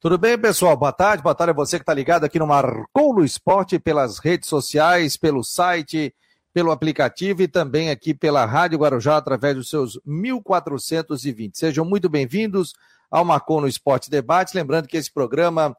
Tudo bem, pessoal? Boa tarde. Boa tarde a você que está ligado aqui no Marcou no Esporte, pelas redes sociais, pelo site, pelo aplicativo e também aqui pela Rádio Guarujá através dos seus 1420. Sejam muito bem-vindos ao Marcou no Esporte Debate. Lembrando que esse programa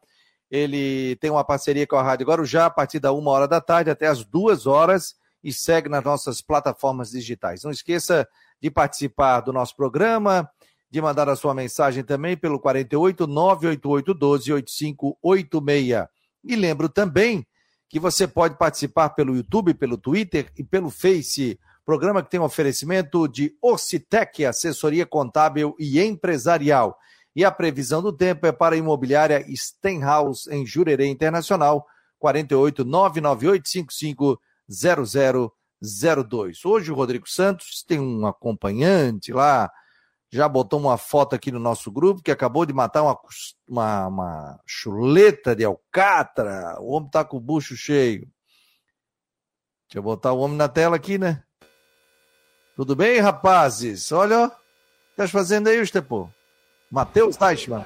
ele tem uma parceria com a Rádio Guarujá a partir da uma hora da tarde até as duas horas e segue nas nossas plataformas digitais. Não esqueça de participar do nosso programa de mandar a sua mensagem também pelo 48 988 12 8586. E lembro também que você pode participar pelo YouTube, pelo Twitter e pelo Face. Programa que tem um oferecimento de Ocitec, assessoria contábil e empresarial. E a previsão do tempo é para a imobiliária Stenhouse, em Jurerê Internacional, 48 99855 0002. Hoje o Rodrigo Santos tem um acompanhante lá já botou uma foto aqui no nosso grupo que acabou de matar uma, uma, uma chuleta de alcatra. O homem tá com o bucho cheio. Deixa eu botar o homem na tela aqui, né? Tudo bem, rapazes? Olha, o que estás fazendo aí, Estepo? Matheus Teichmann.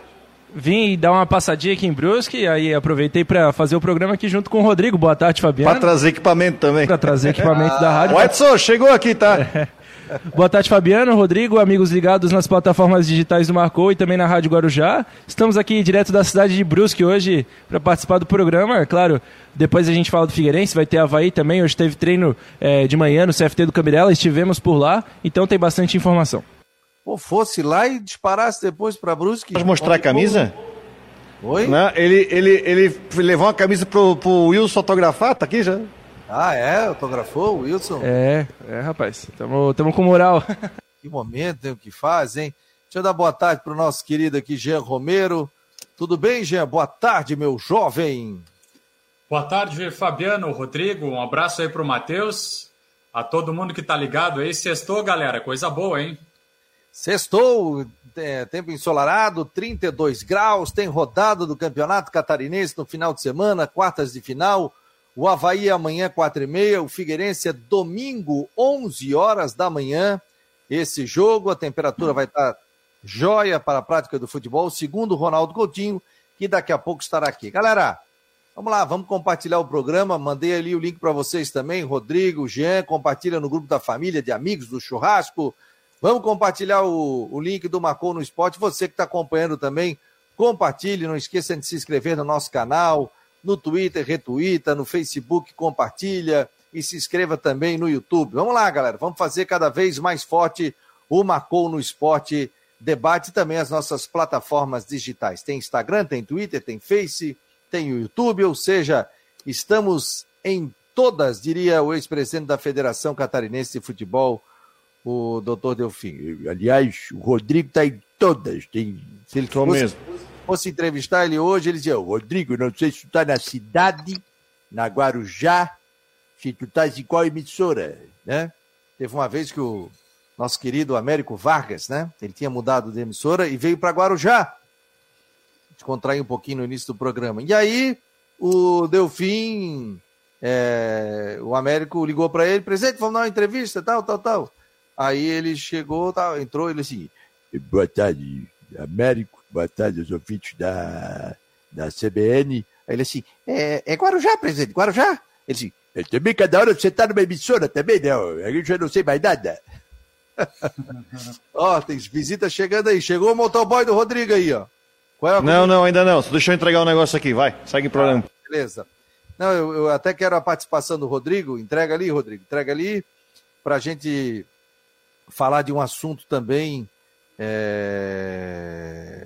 Vim dar uma passadinha aqui em Brusque, aí aproveitei para fazer o programa aqui junto com o Rodrigo. Boa tarde, Fabiano. Para trazer equipamento também. Para trazer equipamento ah. da rádio. O Edson chegou aqui, tá? É. Boa tarde, Fabiano, Rodrigo, amigos ligados nas plataformas digitais do Marcou e também na Rádio Guarujá. Estamos aqui direto da cidade de Brusque hoje para participar do programa. Claro, depois a gente fala do Figueirense, vai ter Havaí também. Hoje teve treino é, de manhã no CFT do Cambirela, estivemos por lá, então tem bastante informação. Pô, fosse lá e disparasse depois para Brusque. Pode mostrar a camisa? Oi? Não, ele, ele, ele levou uma camisa pro, pro Wilson fotografar, tá aqui já? Ah, é? Autografou o Wilson? É, é, rapaz. Tamo, tamo com moral. Que momento, hein? O que faz, hein? Deixa eu dar boa tarde pro nosso querido aqui, Jean Romero. Tudo bem, Jean? Boa tarde, meu jovem. Boa tarde, Fabiano, Rodrigo. Um abraço aí pro Matheus. A todo mundo que tá ligado aí. Sextou, galera. Coisa boa, hein? Sextou, é, tempo ensolarado, 32 graus, tem rodada do Campeonato Catarinense no final de semana, quartas de final. O Havaí amanhã, quatro e meia. O Figueirense é domingo, 11 horas da manhã. Esse jogo, a temperatura vai estar joia para a prática do futebol, segundo Ronaldo Coutinho, que daqui a pouco estará aqui. Galera, vamos lá, vamos compartilhar o programa. Mandei ali o link para vocês também. Rodrigo, Jean, compartilha no grupo da família, de amigos do churrasco. Vamos compartilhar o, o link do Marcou no Esporte. Você que está acompanhando também, compartilhe. Não esqueça de se inscrever no nosso canal no Twitter, retuita, no Facebook, compartilha e se inscreva também no YouTube. Vamos lá, galera, vamos fazer cada vez mais forte o Marcou no Esporte debate também as nossas plataformas digitais. Tem Instagram, tem Twitter, tem Face, tem o YouTube, ou seja, estamos em todas, diria o ex-presidente da Federação Catarinense de Futebol, o doutor Delfim. Aliás, o Rodrigo está em todas. Tem, se ele fosse, mesmo fosse entrevistar ele hoje, ele dizia, Rodrigo, não sei se tu tá na cidade, na Guarujá, se tu estás em qual emissora, né? Teve uma vez que o nosso querido Américo Vargas, né? Ele tinha mudado de emissora e veio para Guarujá. Descontrair um pouquinho no início do programa. E aí, o Delfim, é, o Américo ligou para ele, presente, vamos dar uma entrevista, tal, tal, tal. Aí ele chegou, tal, entrou, ele assim, boa tarde, Américo, boa tarde aos ouvintes da, da CBN. Aí ele assim, é, é Guarujá, presidente, Guarujá? Ele assim, é, também cada hora você tá numa emissora também, a gente já não sei mais nada. ó, tem visita chegando aí, chegou o motoboy do Rodrigo aí, ó. É não, não, ainda não, só deixa eu entregar um negócio aqui, vai, segue o programa. Ah, beleza. Não, eu, eu, até quero a participação do Rodrigo, entrega ali, Rodrigo, entrega ali, pra gente falar de um assunto também é,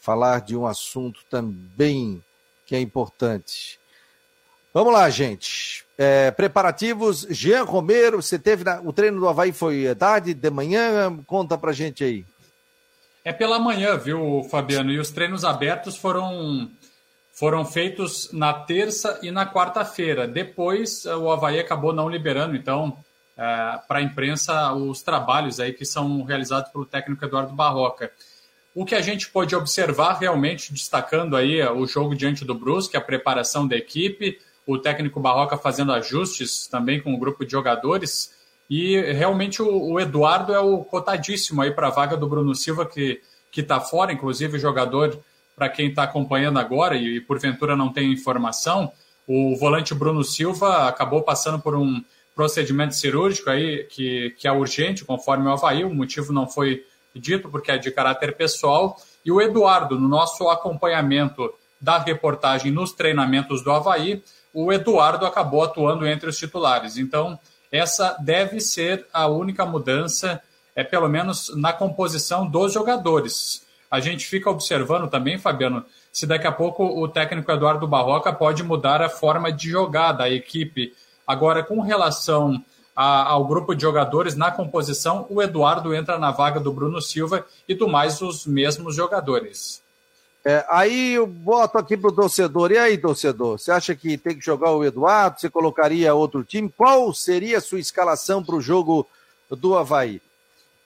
falar de um assunto também que é importante. Vamos lá, gente. É, preparativos, Jean Romero, você teve na, o treino do Havaí foi tarde, de manhã? Conta pra gente aí. É pela manhã, viu, Fabiano? E os treinos abertos foram, foram feitos na terça e na quarta-feira. Depois o Havaí acabou não liberando, então para a imprensa os trabalhos aí que são realizados pelo técnico Eduardo Barroca. O que a gente pode observar realmente, destacando aí o jogo diante do Brusque, a preparação da equipe, o técnico Barroca fazendo ajustes também com o grupo de jogadores, e realmente o, o Eduardo é o cotadíssimo aí para a vaga do Bruno Silva, que está fora, inclusive o jogador para quem está acompanhando agora e, e porventura não tem informação, o volante Bruno Silva acabou passando por um procedimento cirúrgico aí que, que é urgente, conforme o Havaí, o motivo não foi dito porque é de caráter pessoal. E o Eduardo, no nosso acompanhamento da reportagem nos treinamentos do Havaí, o Eduardo acabou atuando entre os titulares. Então, essa deve ser a única mudança, é pelo menos na composição dos jogadores. A gente fica observando também, Fabiano, se daqui a pouco o técnico Eduardo Barroca pode mudar a forma de jogar da equipe. Agora, com relação a, ao grupo de jogadores na composição, o Eduardo entra na vaga do Bruno Silva e do mais os mesmos jogadores. É, aí eu boto aqui pro torcedor. E aí, torcedor? Você acha que tem que jogar o Eduardo? Você colocaria outro time? Qual seria a sua escalação para o jogo do Havaí?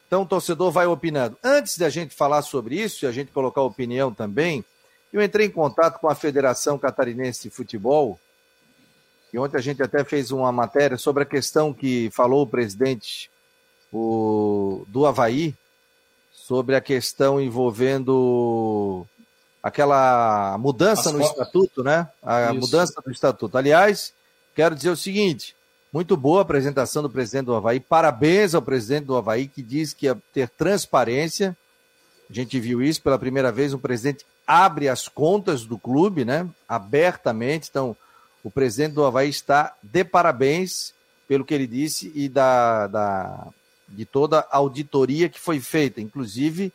Então o torcedor vai opinando. Antes da gente falar sobre isso, e a gente colocar opinião também, eu entrei em contato com a Federação Catarinense de Futebol, e ontem a gente até fez uma matéria sobre a questão que falou o presidente o, do Havaí, sobre a questão envolvendo aquela mudança As no estatuto, né? A Isso. mudança do estatuto. Aliás, quero dizer o seguinte: muito boa a apresentação do presidente do Havaí. Parabéns ao presidente do Havaí, que diz que ia ter transparência. A gente viu isso pela primeira vez. O presidente abre as contas do clube, né? Abertamente. Então, o presidente do Havaí está de parabéns pelo que ele disse e da, da, de toda a auditoria que foi feita, inclusive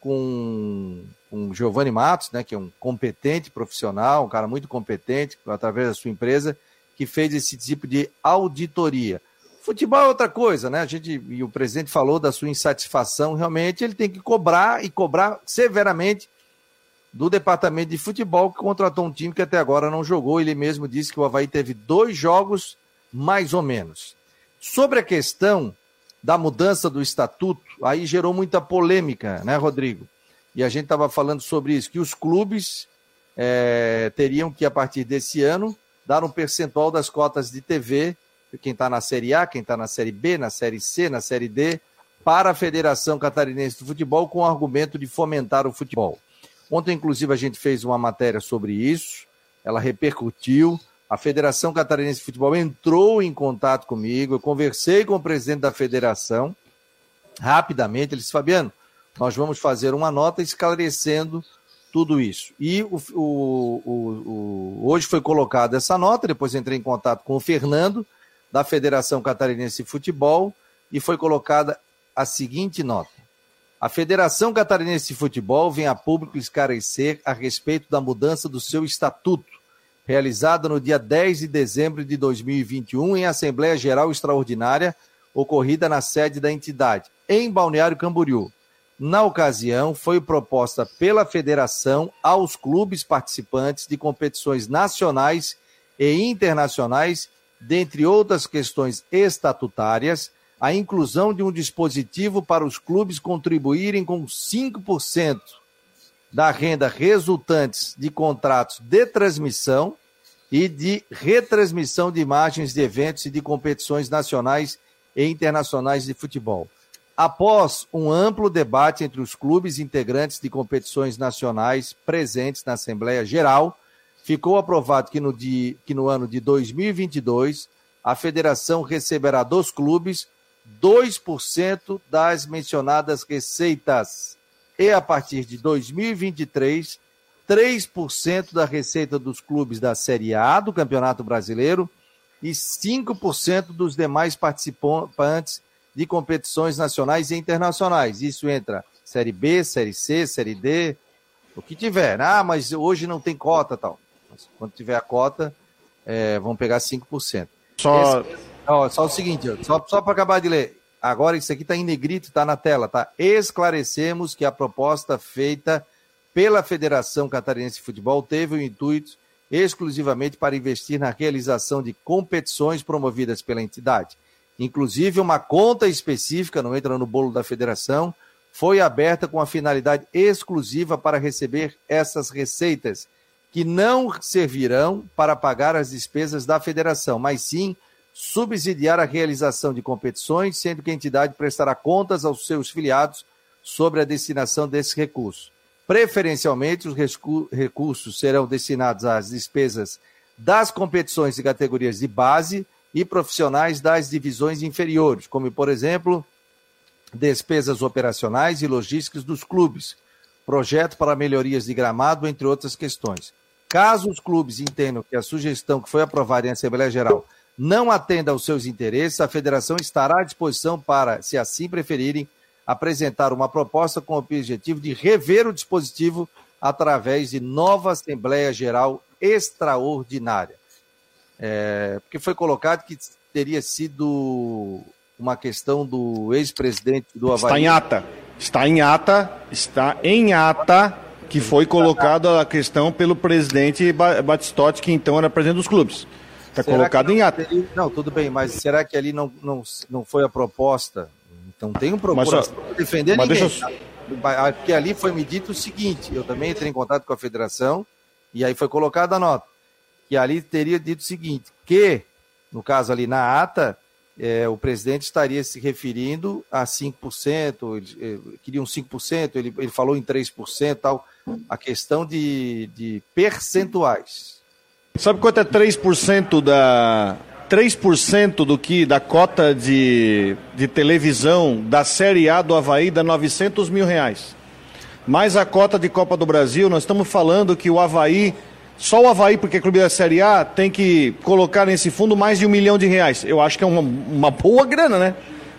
com, com Giovanni Matos, né, que é um competente profissional, um cara muito competente, através da sua empresa, que fez esse tipo de auditoria. Futebol é outra coisa, né? A gente, e o presidente falou da sua insatisfação, realmente ele tem que cobrar e cobrar severamente do departamento de futebol que contratou um time que até agora não jogou. Ele mesmo disse que o Havaí teve dois jogos, mais ou menos. Sobre a questão da mudança do estatuto, aí gerou muita polêmica, né, Rodrigo? E a gente estava falando sobre isso, que os clubes é, teriam que, a partir desse ano, dar um percentual das cotas de TV, quem está na Série A, quem está na Série B, na Série C, na Série D, para a Federação Catarinense de Futebol, com o argumento de fomentar o futebol. Ontem, inclusive, a gente fez uma matéria sobre isso, ela repercutiu. A Federação Catarinense de Futebol entrou em contato comigo, eu conversei com o presidente da federação, rapidamente, ele disse, Fabiano, nós vamos fazer uma nota esclarecendo tudo isso. E o, o, o, hoje foi colocada essa nota, depois entrei em contato com o Fernando, da Federação Catarinense de Futebol, e foi colocada a seguinte nota. A Federação Catarinense de Futebol vem a público esclarecer a respeito da mudança do seu estatuto, realizada no dia 10 de dezembro de 2021 em Assembleia Geral Extraordinária, ocorrida na sede da entidade, em Balneário Camboriú. Na ocasião, foi proposta pela federação aos clubes participantes de competições nacionais e internacionais, dentre outras questões estatutárias, a inclusão de um dispositivo para os clubes contribuírem com 5% da renda resultantes de contratos de transmissão e de retransmissão de imagens de eventos e de competições nacionais e internacionais de futebol. Após um amplo debate entre os clubes integrantes de competições nacionais presentes na Assembleia Geral, ficou aprovado que no, que no ano de 2022 a federação receberá dos clubes 2% das mencionadas receitas. E a partir de 2023, 3% da receita dos clubes da Série A do Campeonato Brasileiro e 5% dos demais participantes de competições nacionais e internacionais. Isso entra Série B, Série C, Série D, o que tiver. Ah, mas hoje não tem cota tal. Mas quando tiver a cota, é, vão pegar 5%. Só... Esse Ó, só o seguinte, só, só para acabar de ler. Agora isso aqui está em negrito, está na tela, tá? Esclarecemos que a proposta feita pela Federação Catarinense de Futebol teve o intuito exclusivamente para investir na realização de competições promovidas pela entidade. Inclusive, uma conta específica, não entra no bolo da federação, foi aberta com a finalidade exclusiva para receber essas receitas, que não servirão para pagar as despesas da federação, mas sim subsidiar a realização de competições, sendo que a entidade prestará contas aos seus filiados sobre a destinação desse recurso. Preferencialmente, os recursos serão destinados às despesas das competições e categorias de base e profissionais das divisões inferiores, como, por exemplo, despesas operacionais e logísticas dos clubes, projeto para melhorias de gramado, entre outras questões. Caso os clubes entendam que a sugestão que foi aprovada em Assembleia Geral não atenda aos seus interesses, a federação estará à disposição para, se assim preferirem, apresentar uma proposta com o objetivo de rever o dispositivo através de nova Assembleia Geral extraordinária. É, porque foi colocado que teria sido uma questão do ex-presidente do Havaí. Está em ata. Está em ata, está em ata que foi colocada a questão pelo presidente Batistotti, que então era presidente dos clubes. Está colocado em ata. Teria... Não, tudo bem, mas será que ali não, não, não foi a proposta então tem um mas, defender mas ninguém. Deixa eu... Porque ali foi me dito o seguinte, eu também entrei em contato com a federação e aí foi colocada a nota, que ali teria dito o seguinte, que, no caso ali na ata, é, o presidente estaria se referindo a 5%, ele, ele, eh, queria um 5%, ele, ele falou em 3%, tal, a questão de, de percentuais. Sabe quanto é 3% da, 3% do que da cota de, de televisão da Série A do Havaí dá 900 mil reais. Mais a cota de Copa do Brasil, nós estamos falando que o Havaí, só o Havaí, porque é clube da Série A, tem que colocar nesse fundo mais de um milhão de reais. Eu acho que é uma, uma boa grana, né?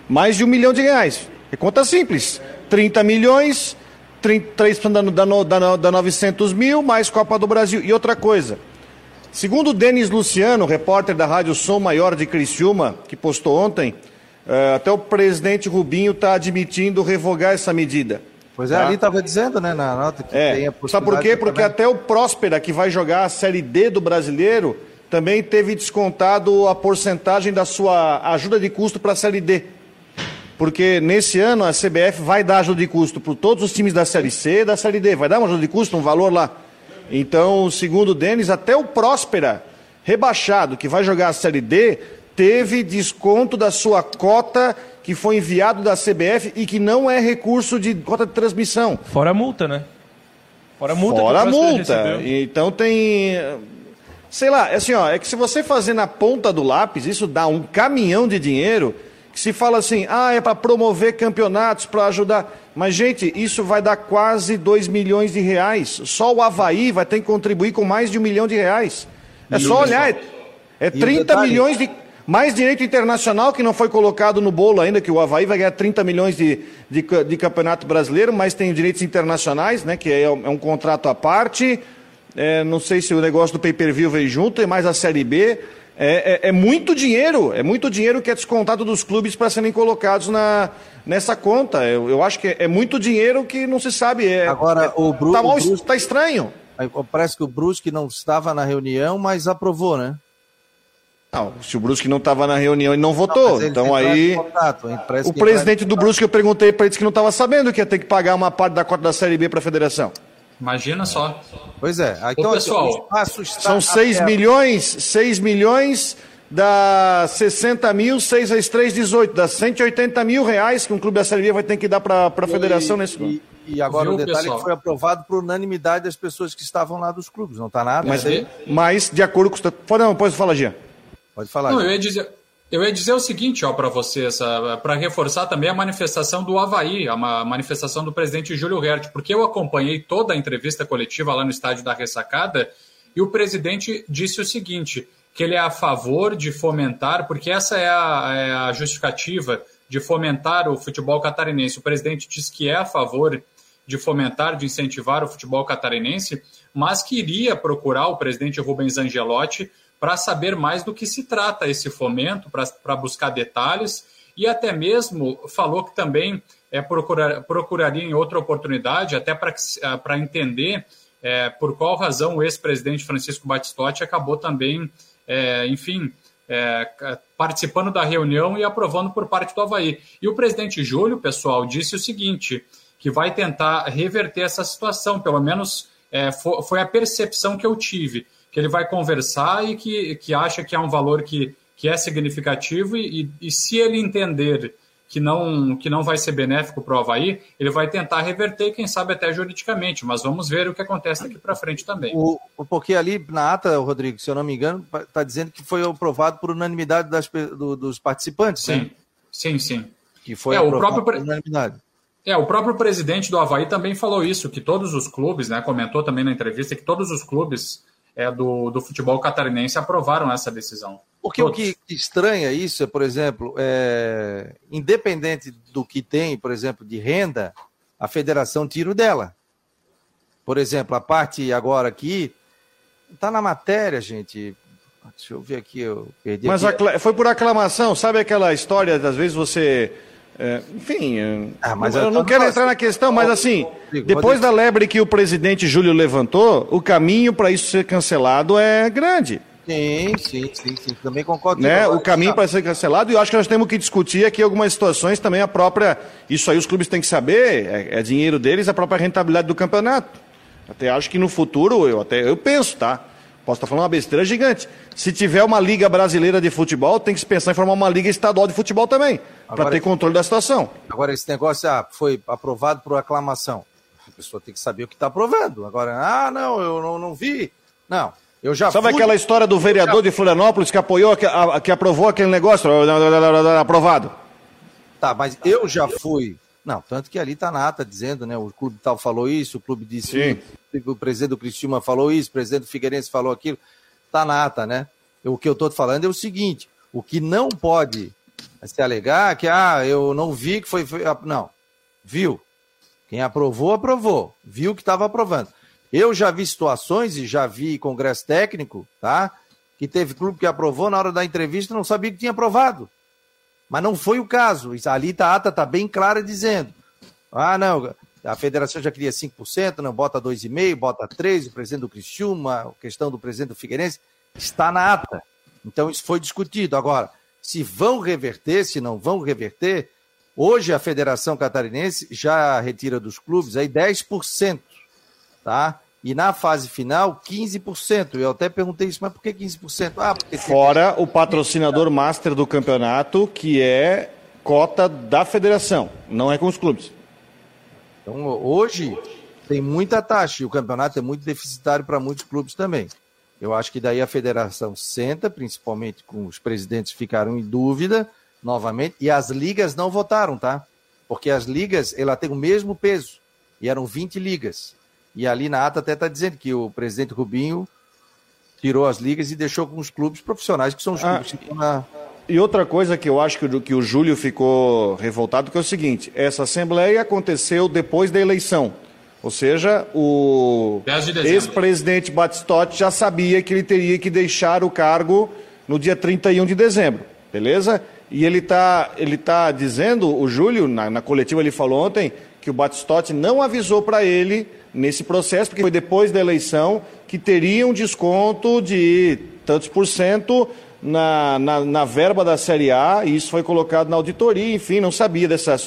Mais de um milhão de reais. É conta simples. 30 milhões, 3% da, da, da, da 900 mil, mais Copa do Brasil. E outra coisa, Segundo Denis Luciano, repórter da Rádio Som Maior de Criciúma, que postou ontem, uh, até o presidente Rubinho está admitindo revogar essa medida. Pois é, tá? ali estava dizendo, né, na nota que é. tem a Sabe por quê? Porque até o Próspera, que vai jogar a Série D do brasileiro, também teve descontado a porcentagem da sua ajuda de custo para a Série D. Porque nesse ano a CBF vai dar ajuda de custo para todos os times da Série C e da Série D. Vai dar uma ajuda de custo, um valor lá. Então, segundo o Denis, até o Próspera, rebaixado, que vai jogar a Série D, teve desconto da sua cota que foi enviado da CBF e que não é recurso de cota de transmissão. Fora a multa, né? Fora a multa. Fora a multa. Então tem. Sei lá, é assim, ó, é que se você fazer na ponta do lápis, isso dá um caminhão de dinheiro que se fala assim, ah, é para promover campeonatos, para ajudar. Mas, gente, isso vai dar quase 2 milhões de reais. Só o Havaí vai ter que contribuir com mais de um milhão de reais. É só olhar, é, é 30 milhões de. Mais direito internacional que não foi colocado no bolo ainda, que o Havaí vai ganhar 30 milhões de, de, de campeonato brasileiro, mas tem direitos internacionais, né? Que é, é um contrato à parte. É, não sei se o negócio do pay-per-view veio junto, é mais a Série B. É, é, é, muito dinheiro, é muito dinheiro que é descontado dos clubes para serem colocados na, nessa conta. Eu, eu acho que é, é, muito dinheiro que não se sabe. É, Agora, é, o. Tá, mal, Brusque, tá estranho. Parece que o Brusque não estava na reunião, mas aprovou, né? Não, se o Brusque não estava na reunião e não votou, não, então aí. Contato, o presidente do Brusque, eu perguntei para ele que não estava sabendo que ia ter que pagar uma parte da cota da Série B para a federação. Imagina só. Pois é. Então, Ô, pessoal, são 6 milhões, 6 milhões dá 60 mil, 6 vezes 3, 18. Dá 180 mil reais que um clube da Série B vai ter que dar para a federação nesse e, e agora Viu, o detalhe pessoal? é que foi aprovado por unanimidade das pessoas que estavam lá dos clubes, não está nada? Mas, mas, de acordo com... Pode, não, pode falar, Gia. Pode falar. Não, eu ia dizer... Eu ia dizer o seguinte, ó, para vocês, para reforçar também a manifestação do Havaí, a manifestação do presidente Júlio Hert, porque eu acompanhei toda a entrevista coletiva lá no estádio da Ressacada e o presidente disse o seguinte, que ele é a favor de fomentar, porque essa é a, é a justificativa de fomentar o futebol catarinense. O presidente diz que é a favor de fomentar, de incentivar o futebol catarinense, mas que iria procurar o presidente Rubens Angelotti para saber mais do que se trata esse fomento, para buscar detalhes, e até mesmo falou que também é, procurar, procuraria em outra oportunidade, até para ah, entender é, por qual razão o ex-presidente Francisco Batistotti acabou também, é, enfim, é, participando da reunião e aprovando por parte do Havaí. E o presidente Júlio, pessoal, disse o seguinte, que vai tentar reverter essa situação, pelo menos é, foi a percepção que eu tive que ele vai conversar e que, que acha que é um valor que, que é significativo e, e, e se ele entender que não, que não vai ser benéfico para o Havaí, ele vai tentar reverter, quem sabe até juridicamente, mas vamos ver o que acontece daqui para frente também. O, porque ali na ata, Rodrigo, se eu não me engano, está dizendo que foi aprovado por unanimidade das, do, dos participantes. Sim, né? sim, sim. Que foi é, o próprio por unanimidade. É, o próprio presidente do Havaí também falou isso, que todos os clubes, né, comentou também na entrevista que todos os clubes é, do, do futebol catarinense aprovaram essa decisão. Porque Todos. o que estranha isso é, por exemplo, é, independente do que tem, por exemplo, de renda, a federação tira o dela. Por exemplo, a parte agora aqui, está na matéria, gente. Deixa eu ver aqui, eu perdi. Mas aqui. foi por aclamação, sabe aquela história, às vezes você. É, enfim, é, ah, mas eu, eu não quero entrar na questão, mas assim, depois da lebre que o presidente Júlio levantou, o caminho para isso ser cancelado é grande. Sim, sim, sim, sim. Também concordo. Né? O caminho para ser cancelado, e eu acho que nós temos que discutir aqui algumas situações também a própria. Isso aí os clubes têm que saber, é, é dinheiro deles, a própria rentabilidade do campeonato. Até acho que no futuro, eu até eu penso, tá? Posso estar falando uma besteira gigante. Se tiver uma liga brasileira de futebol, tem que se pensar em formar uma liga estadual de futebol também, para ter controle da situação. Agora, esse negócio ah, foi aprovado por aclamação. A pessoa tem que saber o que está aprovando. Agora, ah, não, eu não, não vi. Não, eu já Sabe fui... aquela história do vereador de Florianópolis que apoiou, que, a, que aprovou aquele negócio? Aprovado. Tá, mas eu já fui. Não, tanto que ali está na ata dizendo, né? O clube tal falou isso, o clube disse Sim. o presidente do Cristina falou isso, o presidente do Figueirense falou aquilo. Está na ata, né? O que eu estou falando é o seguinte: o que não pode se alegar é que, ah, eu não vi que foi. foi não, viu. Quem aprovou, aprovou. Viu que estava aprovando. Eu já vi situações e já vi congresso técnico, tá? Que teve clube que aprovou na hora da entrevista não sabia que tinha aprovado. Mas não foi o caso. Ali a ata está bem clara dizendo: ah, não, a federação já queria 5%, não bota 2,5%, bota 3%, o presidente do Criciúma, a questão do presidente do Figueirense, está na ata. Então isso foi discutido. Agora, se vão reverter, se não vão reverter, hoje a Federação Catarinense já retira dos clubes aí 10% tá? E na fase final, 15%. Eu até perguntei isso, mas por que 15%? Ah, porque Fora o patrocinador master do campeonato, que é cota da federação, não é com os clubes. Então, hoje tem muita taxa e o campeonato é muito deficitário para muitos clubes também. Eu acho que daí a federação senta, principalmente com os presidentes ficaram em dúvida novamente, e as ligas não votaram, tá? Porque as ligas, ela tem o mesmo peso, e eram 20 ligas. E ali na ata até está dizendo que o presidente Rubinho tirou as ligas e deixou com os clubes profissionais, que são os ah, clubes que estão na. E outra coisa que eu acho que o, que o Júlio ficou revoltado que é o seguinte: essa assembleia aconteceu depois da eleição. Ou seja, o ex-presidente Batistotti já sabia que ele teria que deixar o cargo no dia 31 de dezembro, beleza? E ele está ele tá dizendo, o Júlio, na, na coletiva ele falou ontem, que o Batistotti não avisou para ele nesse processo, porque foi depois da eleição que teria um desconto de tantos por cento na, na, na, verba da Série A, e isso foi colocado na auditoria, enfim, não sabia dessa,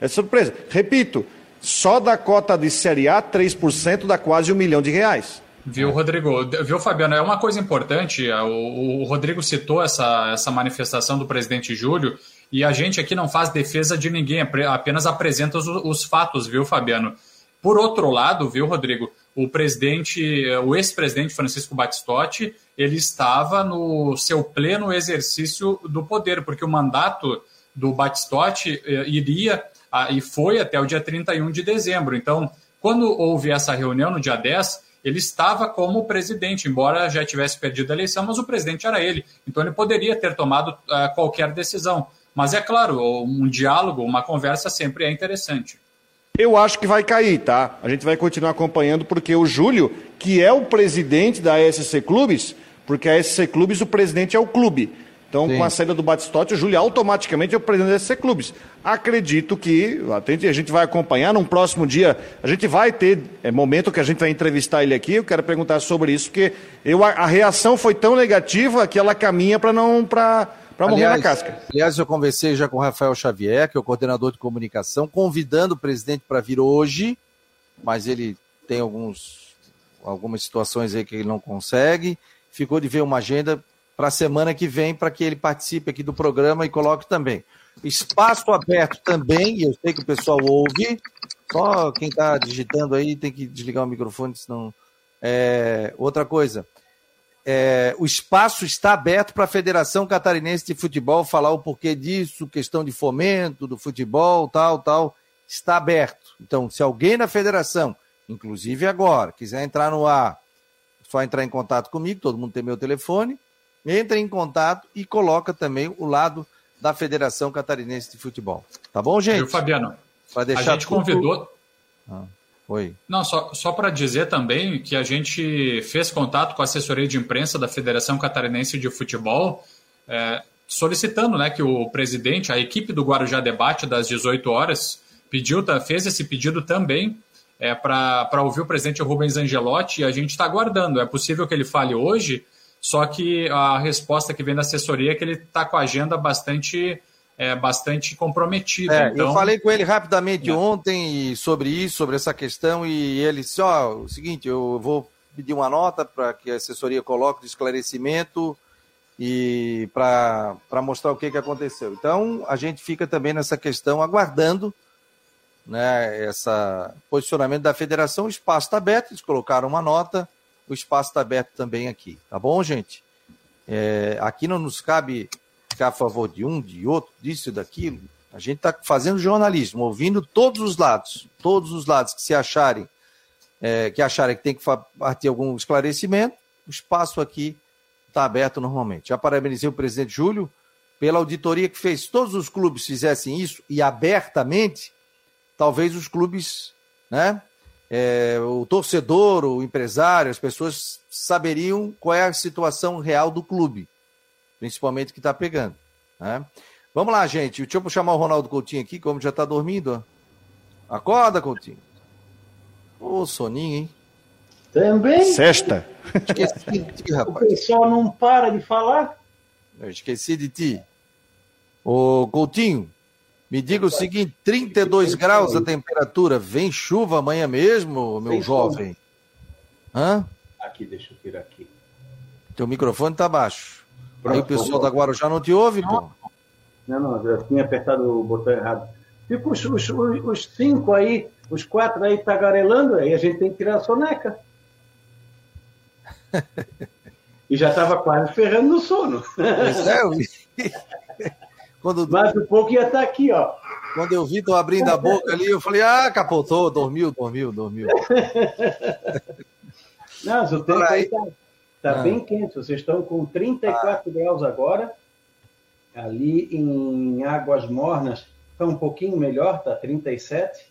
dessa surpresa. Repito, só da cota de Série A, 3% dá quase um milhão de reais. Viu, Rodrigo? Viu, Fabiano? É uma coisa importante. O, o Rodrigo citou essa, essa manifestação do presidente Júlio, e a gente aqui não faz defesa de ninguém, apenas apresenta os, os fatos, viu, Fabiano? Por outro lado, viu, Rodrigo, o presidente, o ex-presidente Francisco Batistotti, ele estava no seu pleno exercício do poder, porque o mandato do Batistotti eh, iria e foi até o dia 31 de dezembro. Então, quando houve essa reunião no dia 10, ele estava como presidente, embora já tivesse perdido a eleição, mas o presidente era ele. Então, ele poderia ter tomado uh, qualquer decisão. Mas é claro, um diálogo, uma conversa sempre é interessante. Eu acho que vai cair, tá? A gente vai continuar acompanhando, porque o Júlio, que é o presidente da SC Clubes, porque a SC Clubes, o presidente é o clube. Então, Sim. com a saída do Batistotti, o Júlio automaticamente é o presidente da SC Clubes. Acredito que a gente vai acompanhar num próximo dia. A gente vai ter é, momento que a gente vai entrevistar ele aqui. Eu quero perguntar sobre isso, porque eu, a, a reação foi tão negativa que ela caminha para não. Pra, para morrer na casca. Aliás, eu conversei já com o Rafael Xavier, que é o coordenador de comunicação, convidando o presidente para vir hoje, mas ele tem alguns, algumas situações aí que ele não consegue. Ficou de ver uma agenda para a semana que vem para que ele participe aqui do programa e coloque também. Espaço aberto também, e eu sei que o pessoal ouve. Só quem está digitando aí tem que desligar o microfone, senão. É, outra coisa. É, o espaço está aberto para a Federação Catarinense de Futebol falar o porquê disso, questão de fomento do futebol, tal, tal. Está aberto. Então, se alguém na federação, inclusive agora, quiser entrar no ar, só entrar em contato comigo, todo mundo tem meu telefone, entre em contato e coloca também o lado da Federação Catarinense de Futebol. Tá bom, gente? Viu, Fabiano? Para deixar a gente tudo... convidou. Ah, oi. Não, só, só para dizer também que a gente fez contato com a assessoria de imprensa da Federação Catarinense de Futebol, é, solicitando né, que o presidente, a equipe do Guarujá Debate das 18 horas, pediu, fez esse pedido também é, para ouvir o presidente Rubens Angelotti e a gente está aguardando. É possível que ele fale hoje, só que a resposta que vem da assessoria é que ele está com a agenda bastante é, bastante comprometida. É, então... Eu falei com ele rapidamente é. ontem sobre isso, sobre essa questão, e ele disse: ó, oh, o seguinte, eu vou pedir uma nota para que a assessoria coloque de esclarecimento e para mostrar o que, que aconteceu. Então, a gente fica também nessa questão aguardando né, esse posicionamento da federação. O espaço está aberto, eles colocaram uma nota, o espaço está aberto também aqui. Tá bom, gente? É, aqui não nos cabe ficar a favor de um, de outro, disso e daquilo. A gente está fazendo jornalismo, ouvindo todos os lados, todos os lados que se acharem, é, que acharem que tem que partir algum esclarecimento, o espaço aqui está aberto normalmente. Já parabenizei o presidente Júlio pela auditoria que fez. Todos os clubes fizessem isso e abertamente, talvez os clubes, né? É, o torcedor, o empresário, as pessoas saberiam qual é a situação real do clube, principalmente que está pegando. Né? Vamos lá, gente. Deixa eu chamar o Ronaldo Coutinho aqui, como já está dormindo. Ó. Acorda, Coutinho. Ô, soninho, hein? Também. Sexta. Esqueci de ti, rapaz. O pessoal não para de falar. Eu esqueci de ti. Ô, Coutinho, me diga o seguinte: 32 graus a temperatura. Vem chuva amanhã mesmo, meu Vem jovem? Hã? Aqui, deixa eu tirar aqui. Teu microfone tá baixo. Aí o pessoal da Guarujá não te ouve, pô? Não, não, eu tinha apertado o botão errado. Fica os, os, os, cinco aí, os quatro aí tagarelando, aí a gente tem que tirar a soneca. e já estava quase ferrando no sono. Pois é, eu vi. Quando... Mais um pouco ia estar tá aqui, ó. Quando eu vi, tô abrindo a boca ali, eu falei, ah, capotou, dormiu, dormiu, dormiu. Não, o tempo aí tá, tá ah. bem quente. Vocês estão com 34 ah. graus agora. Ali em Águas Mornas está um pouquinho melhor, tá 37.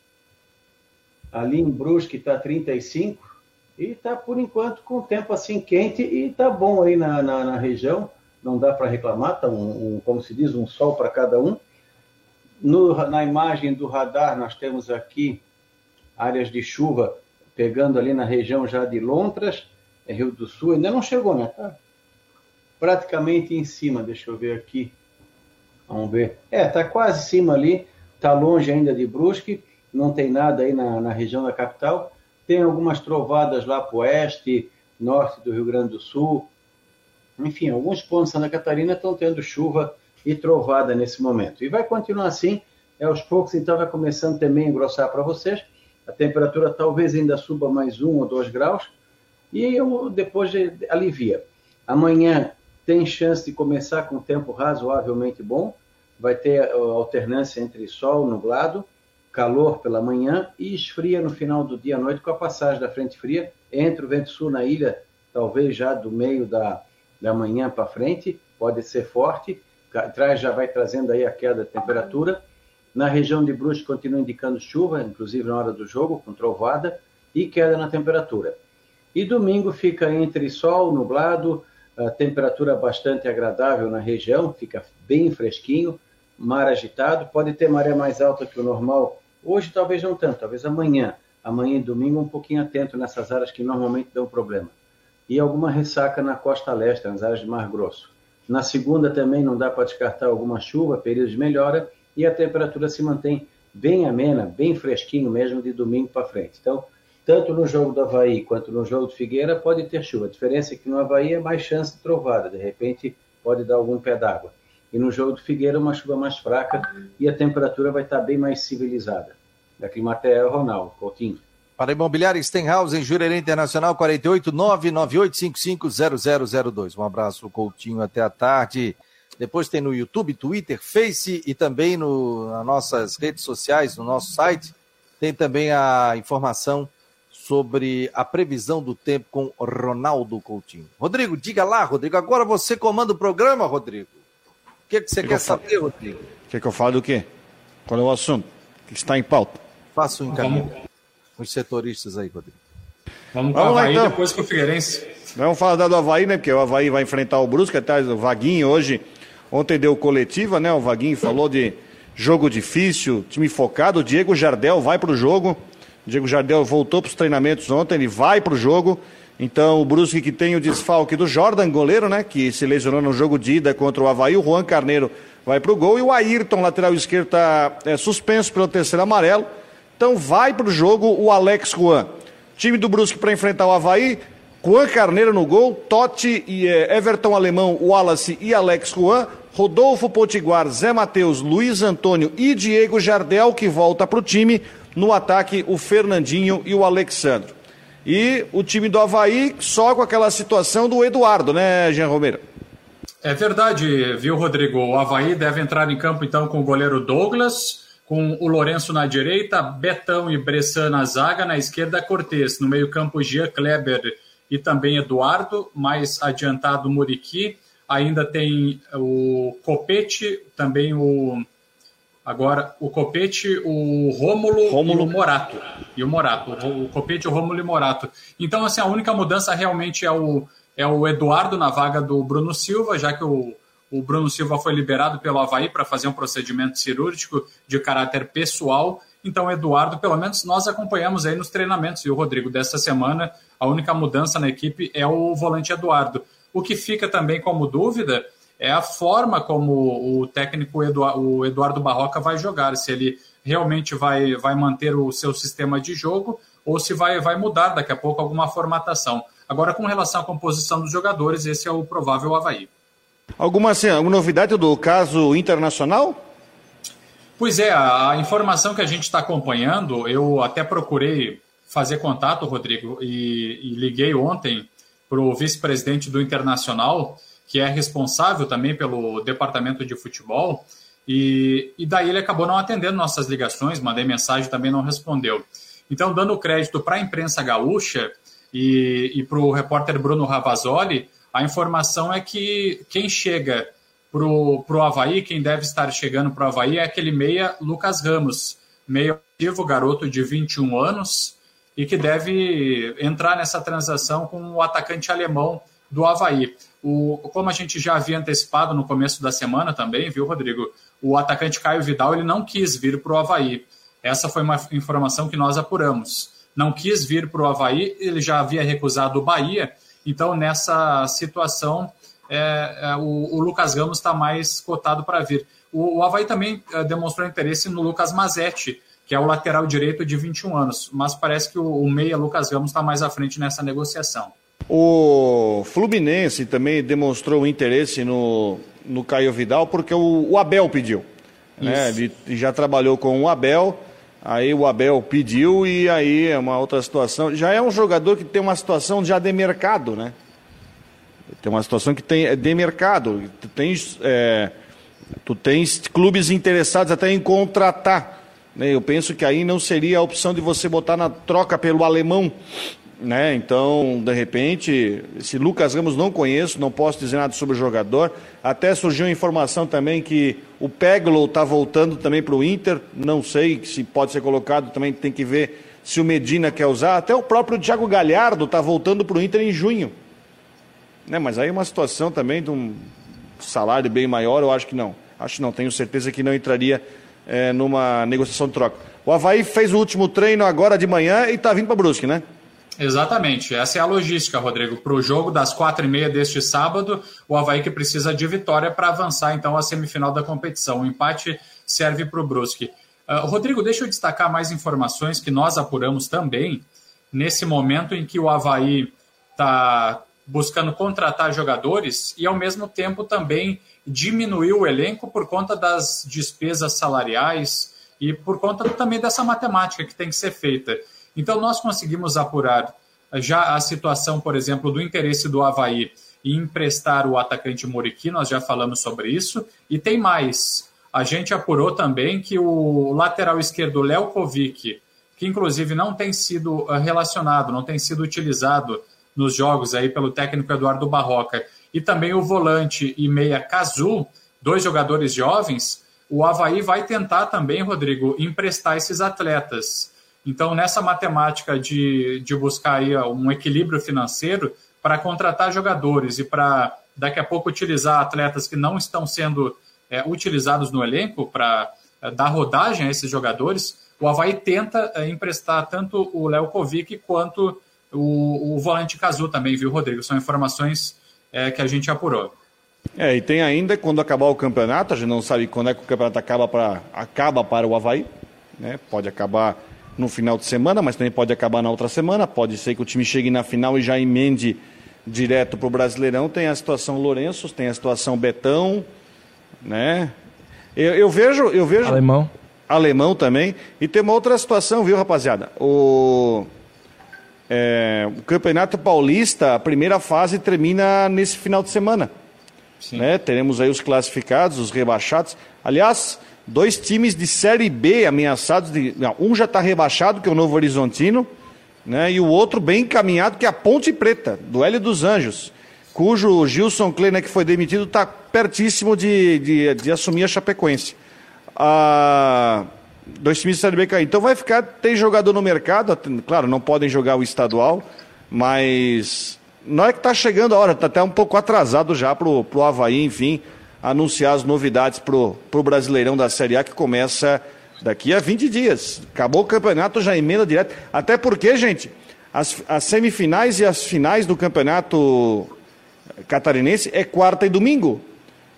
Ali em Brusque está 35. E está, por enquanto, com o tempo assim quente e tá bom aí na, na, na região não dá para reclamar, tá um, um, como se diz, um sol para cada um. No, na imagem do radar, nós temos aqui áreas de chuva pegando ali na região já de Lontras, é Rio do Sul, ainda não chegou, né? Tá praticamente em cima, deixa eu ver aqui. Vamos ver. É, tá quase em cima ali, tá longe ainda de Brusque, não tem nada aí na, na região da capital. Tem algumas trovadas lá para oeste, norte do Rio Grande do Sul, enfim, alguns pontos de Santa Catarina estão tendo chuva e trovada nesse momento. E vai continuar assim, é aos poucos, então vai começando também a engrossar para vocês. A temperatura talvez ainda suba mais um ou dois graus e eu, depois alivia. Amanhã tem chance de começar com tempo razoavelmente bom, vai ter alternância entre sol, nublado, calor pela manhã e esfria no final do dia à noite com a passagem da frente fria entre o vento sul na ilha, talvez já do meio da, da manhã para frente, pode ser forte, traz, já vai trazendo aí a queda da temperatura. Na região de Brusque continua indicando chuva, inclusive na hora do jogo, com trovada, e queda na temperatura. E domingo fica entre sol, nublado, temperatura bastante agradável na região, fica bem fresquinho, mar agitado, pode ter maré mais alta que o normal. Hoje talvez não tanto, talvez amanhã. Amanhã e domingo um pouquinho atento nessas áreas que normalmente dão problema e alguma ressaca na costa leste, nas áreas de Mar Grosso. Na segunda também não dá para descartar alguma chuva, período de melhora, e a temperatura se mantém bem amena, bem fresquinho mesmo de domingo para frente. Então, tanto no jogo do Havaí quanto no jogo do Figueira pode ter chuva. A diferença é que no Havaí é mais chance de trovada, de repente pode dar algum pé d'água. E no jogo do Figueira, uma chuva mais fraca e a temperatura vai estar bem mais civilizada. Da Climatea, Ronaldo Coutinho. Para Imobiliária Stenhouse, em Jurerê Internacional, 48998550002. Um abraço, Coutinho, até a tarde. Depois tem no YouTube, Twitter, Face e também no, nas nossas redes sociais, no nosso site. Tem também a informação sobre a previsão do tempo com Ronaldo Coutinho. Rodrigo, diga lá, Rodrigo. Agora você comanda o programa, Rodrigo. O que, que você que quer saber, Rodrigo? Quer que eu fale do quê? Qual é o assunto? O que está em pauta? Faça um encaminho os setoristas aí, Rodrigo. Vamos Vamos o Havaí lá, então. depois com o Figueirense. Vamos falar do Havaí, né? Porque o Havaí vai enfrentar o Brusque, até o Vaguinho hoje, ontem deu coletiva, né? O Vaguinho falou de jogo difícil, time focado. O Diego Jardel vai para o jogo. Diego Jardel voltou para os treinamentos ontem, ele vai para o jogo. Então, o Brusque que tem o desfalque do Jordan, goleiro, né? Que se lesionou no jogo de ida contra o Havaí. O Juan Carneiro vai para o gol. E o Ayrton, lateral esquerdo, está é, suspenso pelo terceiro amarelo. Então vai para o jogo o Alex Juan. Time do Brusque para enfrentar o Havaí. Juan Carneiro no gol, Totti e eh, Everton Alemão, Wallace e Alex Juan, Rodolfo Potiguar, Zé Matheus, Luiz Antônio e Diego Jardel, que volta para o time. No ataque, o Fernandinho e o Alexandre. E o time do Havaí só com aquela situação do Eduardo, né, Jean Romero? É verdade, viu, Rodrigo? O Havaí deve entrar em campo então com o goleiro Douglas, com o Lourenço na direita, Betão e Bressan na zaga, na esquerda Cortes, no meio-campo Jean Kleber e também Eduardo, mais adiantado Muriqui, ainda tem o Copete, também o agora o Copete, o Rômulo, Rômulo. e o Morato. E o Morato, o Copete, o Rômulo e o Morato. Então assim, a única mudança realmente é o é o Eduardo na vaga do Bruno Silva, já que o o Bruno Silva foi liberado pelo Havaí para fazer um procedimento cirúrgico de caráter pessoal. Então, Eduardo, pelo menos nós acompanhamos aí nos treinamentos, e o Rodrigo, dessa semana, a única mudança na equipe é o volante Eduardo. O que fica também como dúvida é a forma como o técnico o Eduardo Barroca vai jogar, se ele realmente vai, vai manter o seu sistema de jogo ou se vai, vai mudar daqui a pouco alguma formatação. Agora, com relação à composição dos jogadores, esse é o provável Havaí. Alguma, assim, alguma novidade do caso internacional? Pois é, a informação que a gente está acompanhando, eu até procurei fazer contato, Rodrigo, e, e liguei ontem para o vice-presidente do Internacional, que é responsável também pelo departamento de futebol, e, e daí ele acabou não atendendo nossas ligações, mandei mensagem também não respondeu. Então, dando crédito para a imprensa gaúcha e, e para o repórter Bruno Ravazoli, a informação é que quem chega para o Havaí, quem deve estar chegando para o Havaí é aquele meia Lucas Ramos, meio ativo, garoto de 21 anos, e que deve entrar nessa transação com o atacante alemão do Havaí. O, como a gente já havia antecipado no começo da semana também, viu, Rodrigo? O atacante Caio Vidal ele não quis vir para o Havaí. Essa foi uma informação que nós apuramos. Não quis vir para o Havaí, ele já havia recusado o Bahia então, nessa situação, é, é, o, o, Lucas Ramos está mais cotado para vir. O, o Havaí também é, demonstrou interesse no Lucas Mazetti, que é o lateral direito de 21 anos, mas parece que o, o meia Lucas Ramos está mais à frente nessa negociação. O Fluminense também demonstrou interesse no, no Caio Vidal porque o, o Abel pediu. Né? Ele já trabalhou com o Abel Aí o Abel pediu e aí é uma outra situação. Já é um jogador que tem uma situação já de mercado, né? Tem uma situação que tem é de mercado. Tu tens, é, tu tens clubes interessados até em contratar. Né? Eu penso que aí não seria a opção de você botar na troca pelo alemão. Né? Então, de repente, esse Lucas Ramos não conheço, não posso dizer nada sobre o jogador. Até surgiu informação também que o Peglo está voltando também para o Inter. Não sei se pode ser colocado, também tem que ver se o Medina quer usar. Até o próprio Thiago Galhardo está voltando para o Inter em junho. Né? Mas aí é uma situação também de um salário bem maior, eu acho que não. Acho que não, tenho certeza que não entraria é, numa negociação de troca. O Havaí fez o último treino agora de manhã e está vindo para Brusque, né? Exatamente, essa é a logística, Rodrigo. Para o jogo das quatro e meia deste sábado, o Havaí que precisa de vitória para avançar então à semifinal da competição. O empate serve para o Brusque. Uh, Rodrigo, deixa eu destacar mais informações que nós apuramos também nesse momento em que o Havaí está buscando contratar jogadores e, ao mesmo tempo, também diminuir o elenco por conta das despesas salariais e por conta também dessa matemática que tem que ser feita. Então, nós conseguimos apurar já a situação, por exemplo, do interesse do Havaí em emprestar o atacante Muriqui, nós já falamos sobre isso, e tem mais. A gente apurou também que o lateral esquerdo Léo Kovic, que inclusive não tem sido eh, relacionado, não tem sido utilizado nos jogos aí pelo técnico Eduardo Barroca, e também o volante e meia Cazu, dois jogadores jovens, o Havaí vai tentar também, Rodrigo, emprestar esses atletas. Então, nessa matemática de, de buscar aí um equilíbrio financeiro para contratar jogadores e para daqui a pouco utilizar atletas que não estão sendo é, utilizados no elenco para é, dar rodagem a esses jogadores, o Havaí tenta é, emprestar tanto o Léo Kovic quanto o, o volante Cazu também, viu, Rodrigo? São informações é, que a gente apurou. É, e tem ainda, quando acabar o campeonato, a gente não sabe quando é que o campeonato acaba para, acaba para o Havaí, né? pode acabar no final de semana, mas também pode acabar na outra semana, pode ser que o time chegue na final e já emende direto para o Brasileirão. Tem a situação Lourenço, tem a situação Betão, né? Eu, eu, vejo, eu vejo. Alemão. Alemão também. E tem uma outra situação, viu, rapaziada? O, é, o Campeonato Paulista, a primeira fase termina nesse final de semana. Né? Teremos aí os classificados, os rebaixados. Aliás, dois times de Série B ameaçados. De, não, um já está rebaixado, que é o Novo Horizontino, né? e o outro bem encaminhado, que é a Ponte Preta, do Hélio dos Anjos, cujo Gilson Kleiner, que foi demitido, está pertíssimo de, de, de, assumir a Chapecoense. Ah, dois times de Série B cair. Então vai ficar, tem jogador no mercado, claro, não podem jogar o estadual, mas não é que está chegando a hora, está até um pouco atrasado já para o Havaí, enfim, anunciar as novidades para o Brasileirão da Série A que começa daqui a 20 dias. Acabou o campeonato, já emenda direto. Até porque, gente, as, as semifinais e as finais do campeonato catarinense é quarta e domingo.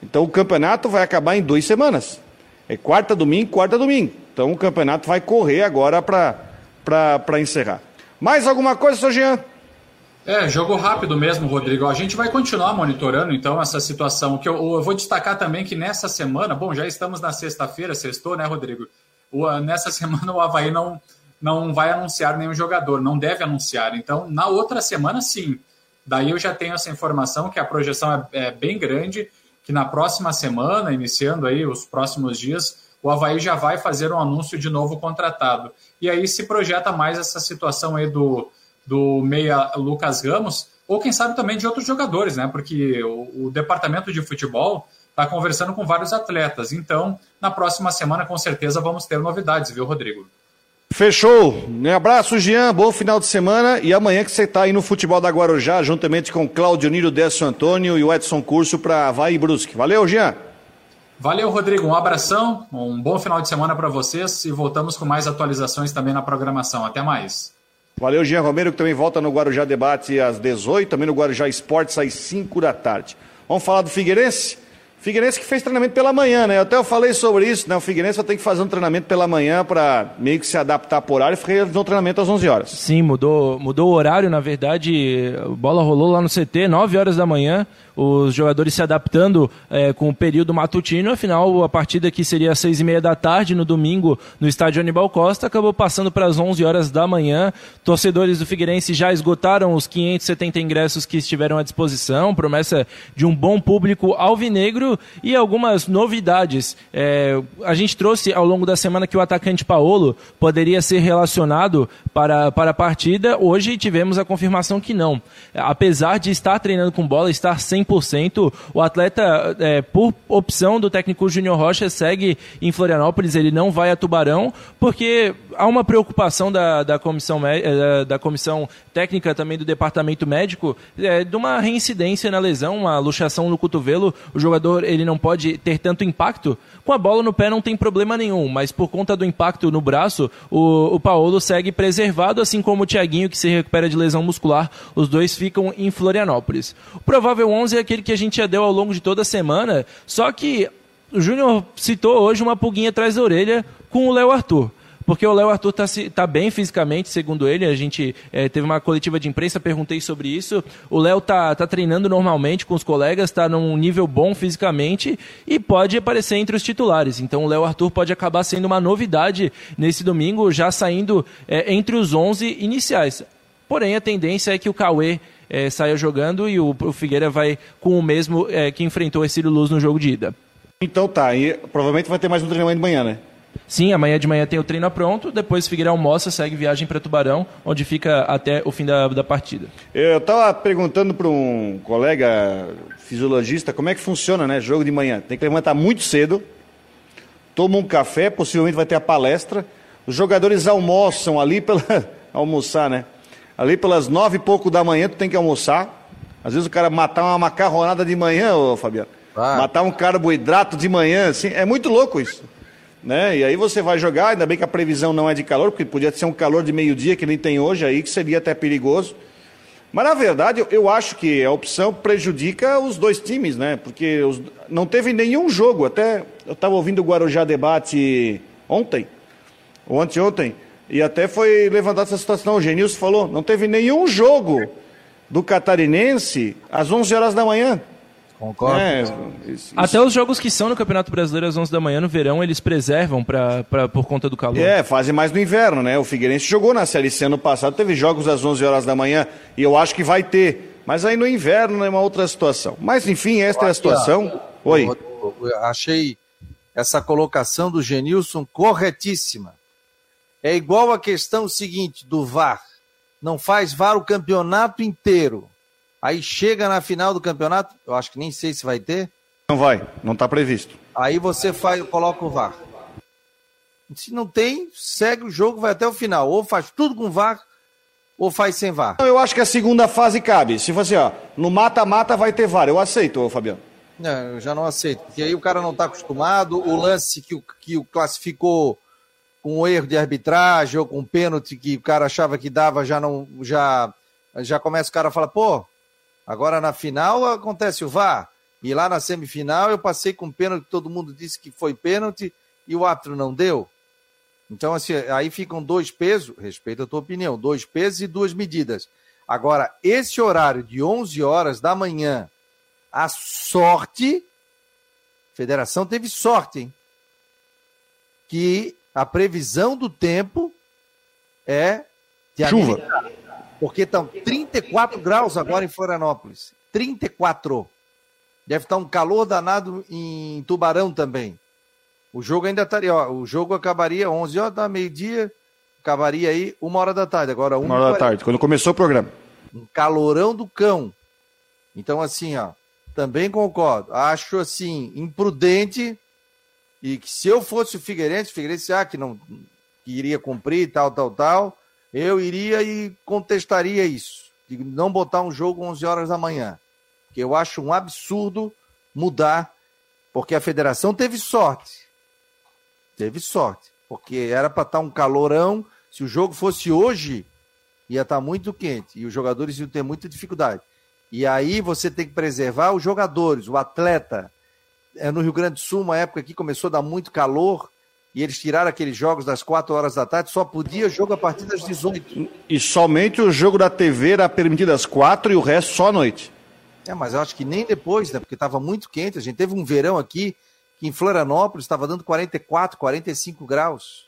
Então o campeonato vai acabar em duas semanas. É quarta, domingo, quarta, domingo. Então o campeonato vai correr agora para encerrar. Mais alguma coisa, seu Jean? É, jogo rápido mesmo, Rodrigo. A gente vai continuar monitorando, então, essa situação. Que eu, eu vou destacar também que nessa semana, bom, já estamos na sexta-feira, sextou, né, Rodrigo? O, nessa semana o Havaí não, não vai anunciar nenhum jogador, não deve anunciar. Então, na outra semana, sim. Daí eu já tenho essa informação que a projeção é, é bem grande, que na próxima semana, iniciando aí os próximos dias, o Havaí já vai fazer um anúncio de novo contratado. E aí se projeta mais essa situação aí do do meia Lucas Ramos, ou quem sabe também de outros jogadores, né? Porque o, o departamento de futebol está conversando com vários atletas. Então, na próxima semana, com certeza, vamos ter novidades, viu, Rodrigo? Fechou. Um abraço, Jean. Bom final de semana. E amanhã que você está aí no futebol da Guarujá, juntamente com Claudio Niro Décio Antônio e o Edson Curso para Vai e Brusque. Valeu, Jean. Valeu, Rodrigo. Um abração, um bom final de semana para vocês e voltamos com mais atualizações também na programação. Até mais. Valeu, Jean Romero, que também volta no Guarujá Debate às 18, também no Guarujá Esportes às 5 da tarde. Vamos falar do Figueirense? Figueirense que fez treinamento pela manhã, né? Até eu falei sobre isso, né? O Figueirense vai ter que fazer um treinamento pela manhã para meio que se adaptar por horário e fazer um treinamento às 11 horas. Sim, mudou, mudou o horário, na verdade, a bola rolou lá no CT, 9 horas da manhã, os jogadores se adaptando é, com o período matutino. Afinal, a partida que seria às seis e meia da tarde no domingo no estádio Aníbal Costa acabou passando para as 11 horas da manhã. Torcedores do Figueirense já esgotaram os 570 ingressos que estiveram à disposição. Promessa de um bom público alvinegro e algumas novidades. É, a gente trouxe ao longo da semana que o atacante Paolo poderia ser relacionado para, para a partida. Hoje tivemos a confirmação que não. Apesar de estar treinando com bola, estar sem 100%. O atleta, é, por opção do técnico Júnior Rocha, segue em Florianópolis, ele não vai a Tubarão, porque há uma preocupação da, da, comissão, é, da comissão técnica também do departamento médico é, de uma reincidência na lesão, uma luxação no cotovelo. O jogador ele não pode ter tanto impacto. Com a bola no pé não tem problema nenhum, mas por conta do impacto no braço, o, o Paulo segue preservado, assim como o Thiaguinho, que se recupera de lesão muscular. Os dois ficam em Florianópolis. O provável 11 é aquele que a gente já deu ao longo de toda a semana, só que o Júnior citou hoje uma pulguinha atrás da orelha com o Léo Arthur. Porque o Léo Arthur está tá bem fisicamente, segundo ele. A gente é, teve uma coletiva de imprensa, perguntei sobre isso. O Léo tá, tá treinando normalmente com os colegas, está num nível bom fisicamente e pode aparecer entre os titulares. Então o Léo Arthur pode acabar sendo uma novidade nesse domingo, já saindo é, entre os 11 iniciais. Porém, a tendência é que o Cauê é, saia jogando e o, o, Figueira vai com o mesmo que enfrentou esse Luz no jogo de ida. Então tá, e provavelmente vai ter mais um treinamento de manhã, né? Sim, amanhã de manhã tem o treino pronto, depois Figueira almoça, segue viagem para Tubarão, onde fica até o fim da, da partida. Eu estava perguntando para um colega fisiologista como é que funciona, né? Jogo de manhã. Tem que levantar muito cedo, toma um café, possivelmente vai ter a palestra. Os jogadores almoçam ali pela. almoçar, né? Ali pelas nove e pouco da manhã, tu tem que almoçar. Às vezes o cara matar uma macarronada de manhã, ô Fabiano. Ah. Matar um carboidrato de manhã, assim, é muito louco isso né? E aí você vai jogar, ainda bem que a previsão não é de calor, porque podia ser um calor de meio-dia que nem tem hoje aí, que seria até perigoso. Mas na verdade eu, acho que a opção prejudica os dois times, né? Porque os, não teve nenhum jogo, até eu estava ouvindo o Guarujá debate ontem, ou anteontem, e até foi levantada essa situação, o Genilson falou, não teve nenhum jogo do catarinense às 11 horas da manhã. Concordo. É, isso, Até os jogos que são no Campeonato Brasileiro às 11 da manhã no verão, eles preservam pra, pra, por conta do calor. É, fazem mais no inverno, né? O Figueirense jogou na Série C ano passado, teve jogos às 11 horas da manhã e eu acho que vai ter. Mas aí no inverno é uma outra situação. Mas enfim, esta é a situação. Oi. Eu achei essa colocação do Genilson corretíssima. É igual a questão seguinte do VAR. Não faz VAR o campeonato inteiro. Aí chega na final do campeonato, eu acho que nem sei se vai ter. Não vai, não está previsto. Aí você faz, coloca o VAR. Se não tem, segue o jogo, vai até o final. Ou faz tudo com VAR, ou faz sem VAR. Eu acho que a segunda fase cabe. Se fosse, ó, no mata-mata vai ter VAR. Eu aceito, Fabiano. Não, eu já não aceito. Porque aí o cara não está acostumado. O lance que o, que o classificou com um erro de arbitragem ou com um pênalti que o cara achava que dava, já não. Já, já começa o cara a falar, pô, Agora na final acontece o VAR. E lá na semifinal eu passei com pênalti, todo mundo disse que foi pênalti e o árbitro não deu. Então, assim, aí ficam dois pesos, respeito a tua opinião, dois pesos e duas medidas. Agora, esse horário de 11 horas da manhã, a sorte, a federação teve sorte, hein? Que a previsão do tempo é de chuva porque estão 34 graus agora em Florianópolis. 34. Deve estar um calor danado em Tubarão também. O jogo ainda estaria, ó, o jogo acabaria 11 horas da meio-dia, acabaria aí uma hora da tarde. Agora uma hora da tarde, quando começou o programa. Um calorão do cão. Então assim, ó, também concordo. Acho assim imprudente e que se eu fosse o Figueirense, o Figueirense ah, que não que iria cumprir tal, tal, tal, eu iria e contestaria isso, de não botar um jogo 11 horas da manhã, que eu acho um absurdo mudar, porque a federação teve sorte, teve sorte, porque era para estar tá um calorão, se o jogo fosse hoje, ia estar tá muito quente e os jogadores iam ter muita dificuldade. E aí você tem que preservar os jogadores, o atleta. É, no Rio Grande do Sul, uma época que começou a dar muito calor, e eles tiraram aqueles jogos das 4 horas da tarde, só podia jogo a partir das 18. E somente o jogo da TV era permitido às 4 e o resto só à noite. É, mas eu acho que nem depois, né? Porque estava muito quente. A gente teve um verão aqui que em Florianópolis estava dando 44, 45 graus.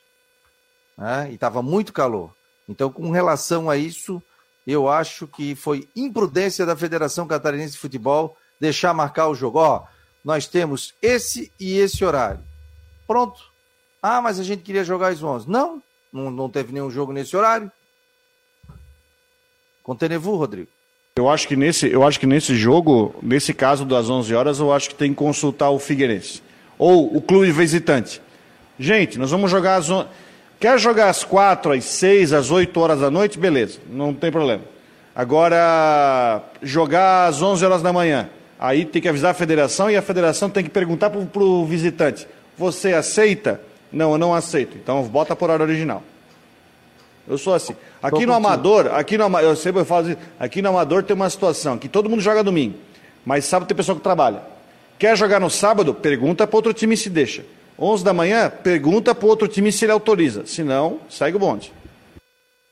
Né? E estava muito calor. Então, com relação a isso, eu acho que foi imprudência da Federação Catarinense de Futebol deixar marcar o jogo. Ó, nós temos esse e esse horário. Pronto. Ah, mas a gente queria jogar às 11. Não, não, não teve nenhum jogo nesse horário. Contenevu, Rodrigo. Eu acho que nesse, eu acho que nesse jogo, nesse caso das 11 horas, eu acho que tem que consultar o Figueirense ou o clube visitante. Gente, nós vamos jogar às 11... Quer jogar às 4, às 6, às 8 horas da noite? Beleza, não tem problema. Agora, jogar às 11 horas da manhã, aí tem que avisar a federação e a federação tem que perguntar para o visitante: você aceita? Não, eu não aceito. Então bota por hora original. Eu sou assim. Aqui no Amador, aqui no eu sempre falo assim, aqui no Amador tem uma situação que todo mundo joga domingo, mas sábado tem pessoa que trabalha. Quer jogar no sábado? Pergunta para outro time se deixa. 11 da manhã, pergunta para o outro time se ele autoriza. Se não, segue o bonde.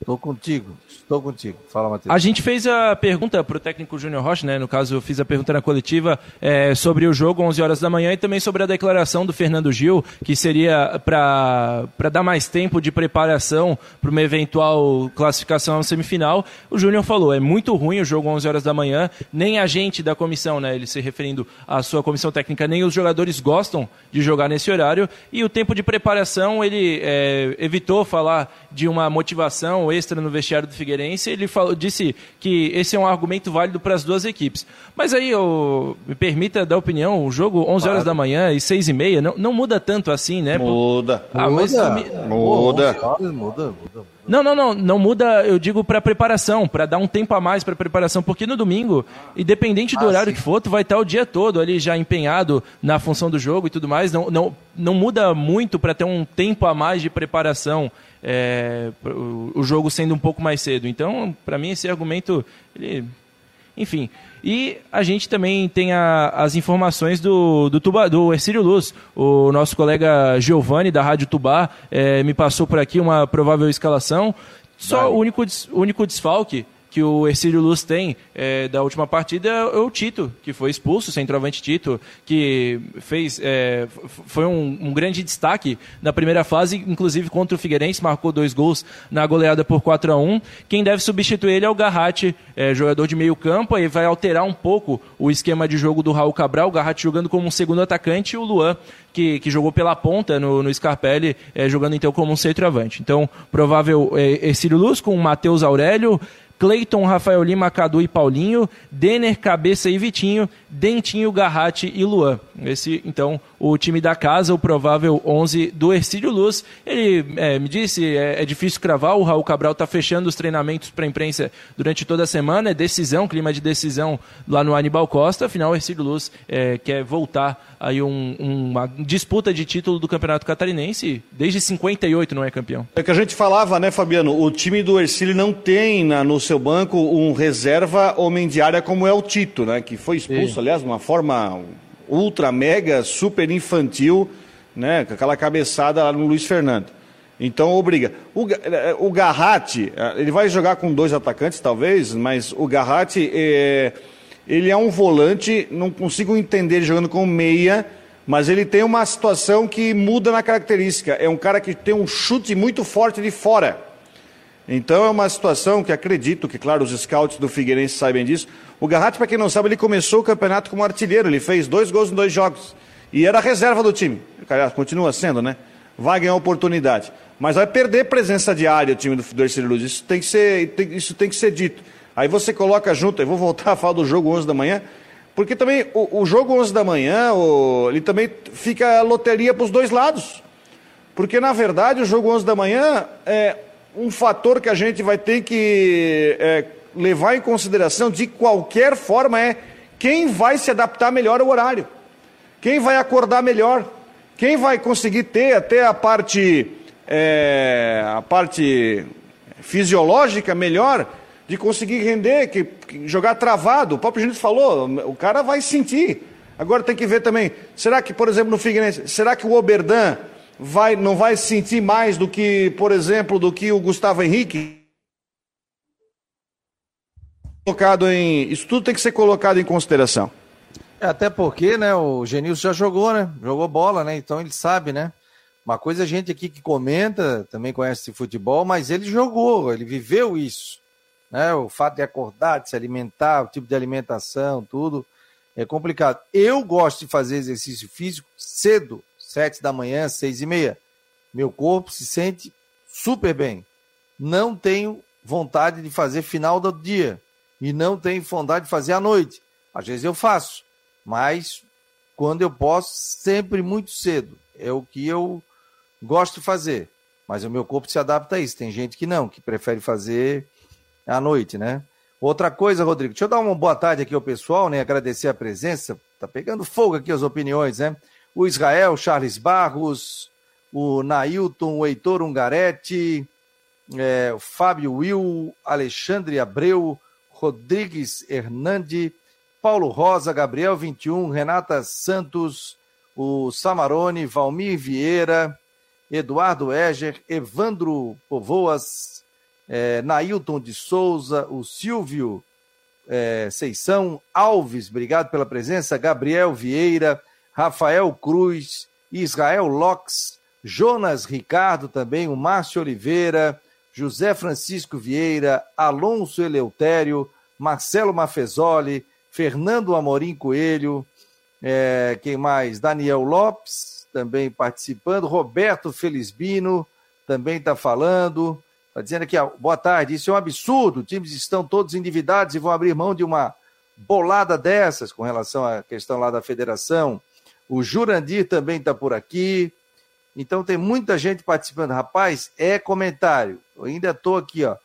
Estou contigo. Estou contigo. Fala, Matheus. A gente fez a pergunta para o técnico Júnior Rocha, né? No caso, eu fiz a pergunta na coletiva é, sobre o jogo 11 horas da manhã e também sobre a declaração do Fernando Gil, que seria para dar mais tempo de preparação para uma eventual classificação à semifinal. O Júnior falou: é muito ruim o jogo 11 horas da manhã, nem a gente da comissão, né? Ele se referindo à sua comissão técnica, nem os jogadores gostam de jogar nesse horário. E o tempo de preparação, ele é, evitou falar de uma motivação extra no vestiário do Figueirense, ele falou, disse que esse é um argumento válido para as duas equipes. Mas aí, eu, me permita dar opinião, o jogo 11 claro. horas da manhã e 6 e meia, não, não muda tanto assim, né? Muda. Ah, mas muda. Muda. muda. muda. Não, não, não, não muda, eu digo para preparação, para dar um tempo a mais para preparação, porque no domingo, independente do ah, horário sim. que for, tu vai estar o dia todo ali já empenhado na função do jogo e tudo mais, não, não, não muda muito para ter um tempo a mais de preparação é, o jogo sendo um pouco mais cedo. Então, para mim, esse argumento, ele, enfim. E a gente também tem a, as informações do, do, Tuba, do Ercílio Luz. O nosso colega Giovanni, da Rádio Tubá, é, me passou por aqui uma provável escalação. Só o único, o único desfalque que o Ercílio Luz tem é, da última partida é o Tito, que foi expulso, centroavante Tito, que fez, é, foi um, um, grande destaque na primeira fase, inclusive contra o Figueirense, marcou dois gols na goleada por 4 a 1 Quem deve substituir ele é o Garratti, é, jogador de meio campo, aí vai alterar um pouco o esquema de jogo do Raul Cabral, o Garratti jogando como um segundo atacante e o Luan, que, que jogou pela ponta no, no Scarpelli, é, jogando então como um centroavante. Então, provável é, Ercílio Luz com o Matheus Aurélio, Cleiton, Rafael Lima, Cadu e Paulinho, Denner, Cabeça e Vitinho, Dentinho, Garratti e Luan. Esse, então, o time da casa, o provável 11 do Ercílio Luz. Ele é, me disse, é, é, difícil cravar, o Raul Cabral está fechando os treinamentos para a imprensa durante toda a semana, é decisão, clima de decisão lá no Anibal Costa, afinal o Ercílio Luz é, quer voltar aí um, uma disputa de título do Campeonato Catarinense, desde 58 não é campeão. É que a gente falava, né, Fabiano, o time do Ercílio não tem na, no seu banco um reserva homem de área como é o Tito, né, que foi expulso, Sim. aliás, de uma forma ultra, mega, super infantil, né? Com aquela cabeçada lá no Luiz Fernando. Então obriga. O, eh, o Garratti, eh, ele vai jogar com dois atacantes, talvez, mas o Garratti, é, ele é um volante, não consigo entender ele jogando com meia, mas ele tem uma situação que muda na característica. É um cara que tem um chute muito forte de fora. Então é uma situação que acredito que, claro, os scouts do Figueirense sabem disso. O Garratti, para quem não sabe, ele começou o campeonato como artilheiro, ele fez dois gols em dois jogos. E era reserva do time. Continua sendo, né? Vai ganhar oportunidade. Mas vai perder presença diária o time do, Ercílio Luz. Isso tem, que ser, tem, isso tem que ser dito. Aí você coloca junto, eu vou voltar a falar do jogo 11 da manhã, porque também o, o jogo 11 da manhã, o, ele também fica loteria para os dois lados. Porque, na verdade, o jogo 11 da manhã, é, um fator que a gente vai ter que é, levar em consideração de qualquer forma é quem vai se adaptar melhor ao horário, quem vai acordar melhor, quem vai conseguir ter até a parte, é, a parte fisiológica melhor de conseguir render, que, que jogar travado. O próprio gente falou, o cara vai sentir. Agora tem que ver também, será que, por exemplo, no Figueirense, será que o Oberdan vai, não vai sentir mais do que, por exemplo, do que o Gustavo Henrique? Colocado em, isso tudo tem que ser colocado em consideração. É, até porque, né, o Genilson já jogou, né? Jogou bola, né? Então ele sabe, né? Uma coisa a gente aqui que comenta, também conhece futebol, mas ele jogou, ele viveu isso. Né? O fato de acordar, de se alimentar, o tipo de alimentação, tudo, é complicado. Eu gosto de fazer exercício físico cedo, sete da manhã, seis e meia. Meu corpo se sente super bem. Não tenho vontade de fazer final do dia e não tenho vontade de fazer à noite. Às vezes eu faço, mas quando eu posso, sempre muito cedo. É o que eu gosto de fazer. Mas o meu corpo se adapta a isso. Tem gente que não, que prefere fazer à noite, né? Outra coisa, Rodrigo, deixa eu dar uma boa tarde aqui ao pessoal, né? Agradecer a presença. Tá pegando fogo aqui as opiniões, né? O Israel Charles Barros, o Nailton, o Heitor Ungaretti, é, o Fábio Will, Alexandre Abreu, Rodrigues Hernande, Paulo Rosa, Gabriel 21, Renata Santos, o Samarone, Valmir Vieira, Eduardo Eger, Evandro Povoas, é, Nailton de Souza, o Silvio é, Seição, Alves, obrigado pela presença, Gabriel Vieira, Rafael Cruz, Israel Locks, Jonas Ricardo também, o Márcio Oliveira, José Francisco Vieira, Alonso Eleutério, Marcelo Mafezoli, Fernando Amorim Coelho, é, quem mais? Daniel Lopes, também participando, Roberto Felizbino, também está falando, está dizendo aqui, boa tarde, isso é um absurdo, times estão todos endividados e vão abrir mão de uma bolada dessas com relação à questão lá da federação. O Jurandir também está por aqui. Então tem muita gente participando. Rapaz, é comentário. Eu ainda estou aqui, ó.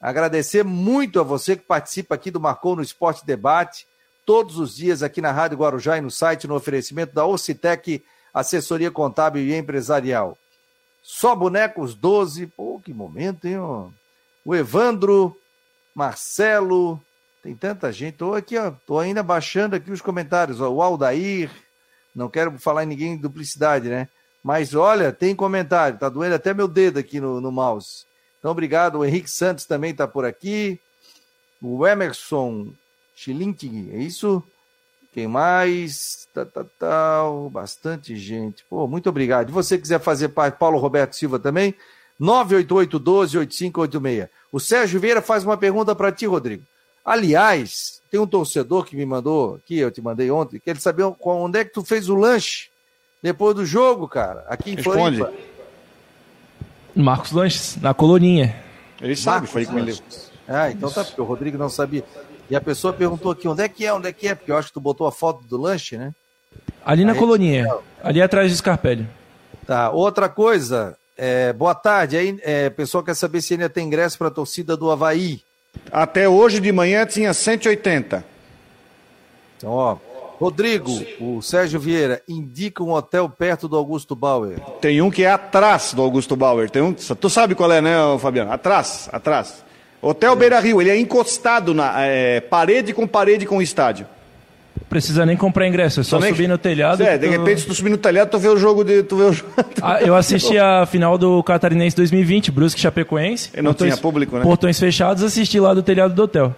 Agradecer muito a você que participa aqui do Marcou no Esporte Debate, todos os dias aqui na Rádio Guarujá e no site, no oferecimento da Ocitec, assessoria contábil e empresarial. Só bonecos 12. Pô, que momento, hein? Ó. O Evandro, Marcelo, tem tanta gente. Estou aqui, ó. Tô ainda baixando aqui os comentários. Ó. O Aldair, não quero falar em ninguém duplicidade, né? Mas olha, tem comentário, tá doendo até meu dedo aqui no, no mouse. Então, obrigado. O Henrique Santos também está por aqui. O Emerson Schilling, é isso? Quem mais? Tá, tá, tá, bastante gente. Pô, muito obrigado. Se você quiser fazer parte, Paulo Roberto Silva também, 988-12-8586. O Sérgio Vieira faz uma pergunta para ti, Rodrigo. Aliás, tem um torcedor que me mandou aqui, eu te mandei ontem, que ele sabia onde é que tu fez o lanche depois do jogo, cara, aqui em Responde. Floripa. Marcos Lanches, na coluninha. Ele sabe, Marcos foi com ele. Ah, então tá, porque o Rodrigo não sabia. E a pessoa perguntou aqui, onde é que é, onde é que é? Porque eu acho que tu botou a foto do lanche, né? Ali na coluninha, ali atrás do Scarpelli. Tá, outra coisa, é, boa tarde, aí, é, pessoal quer saber se ainda tem ingresso para a torcida do Havaí. Até hoje de manhã tinha 180. Então, ó, Rodrigo, o Sérgio Vieira, indica um hotel perto do Augusto Bauer. Tem um que é atrás do Augusto Bauer. Tem um, tu sabe qual é, né, Fabiano? Atrás, atrás. Hotel Beira Rio, ele é encostado na é, parede com parede com o estádio. Precisa nem comprar ingresso, é só Também, subir no telhado. É, de tu... repente, se tu subir no telhado, tu vê o jogo de. Tu vê o... ah, eu assisti a final do Catarinense 2020, Brusque Chapecoense. E não portões, tinha público, né? Portões fechados, assisti lá do telhado do hotel.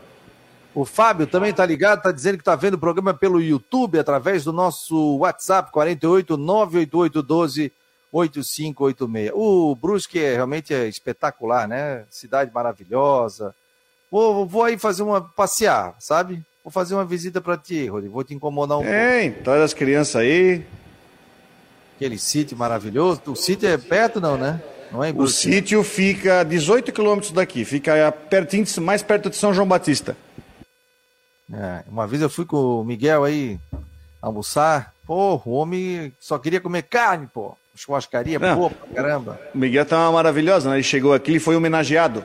O Fábio também está ligado, está dizendo que está vendo o programa pelo YouTube, através do nosso WhatsApp, 48 988 12 8586. O Brusque é, realmente é espetacular, né? Cidade maravilhosa. Vou, vou aí fazer uma. passear, sabe? Vou fazer uma visita para ti, Rodrigo. Vou te incomodar um pouco. Tem, traz as crianças aí. Aquele sítio maravilhoso. O sítio é perto, não, né? Não é o sítio fica a 18 quilômetros daqui, fica pertinho, mais perto de São João Batista. É, uma vez eu fui com o Miguel aí almoçar. Pô, o homem só queria comer carne, pô. Churrascaria, pô, caramba. O Miguel tá uma maravilhosa, né? Ele chegou aqui e foi homenageado.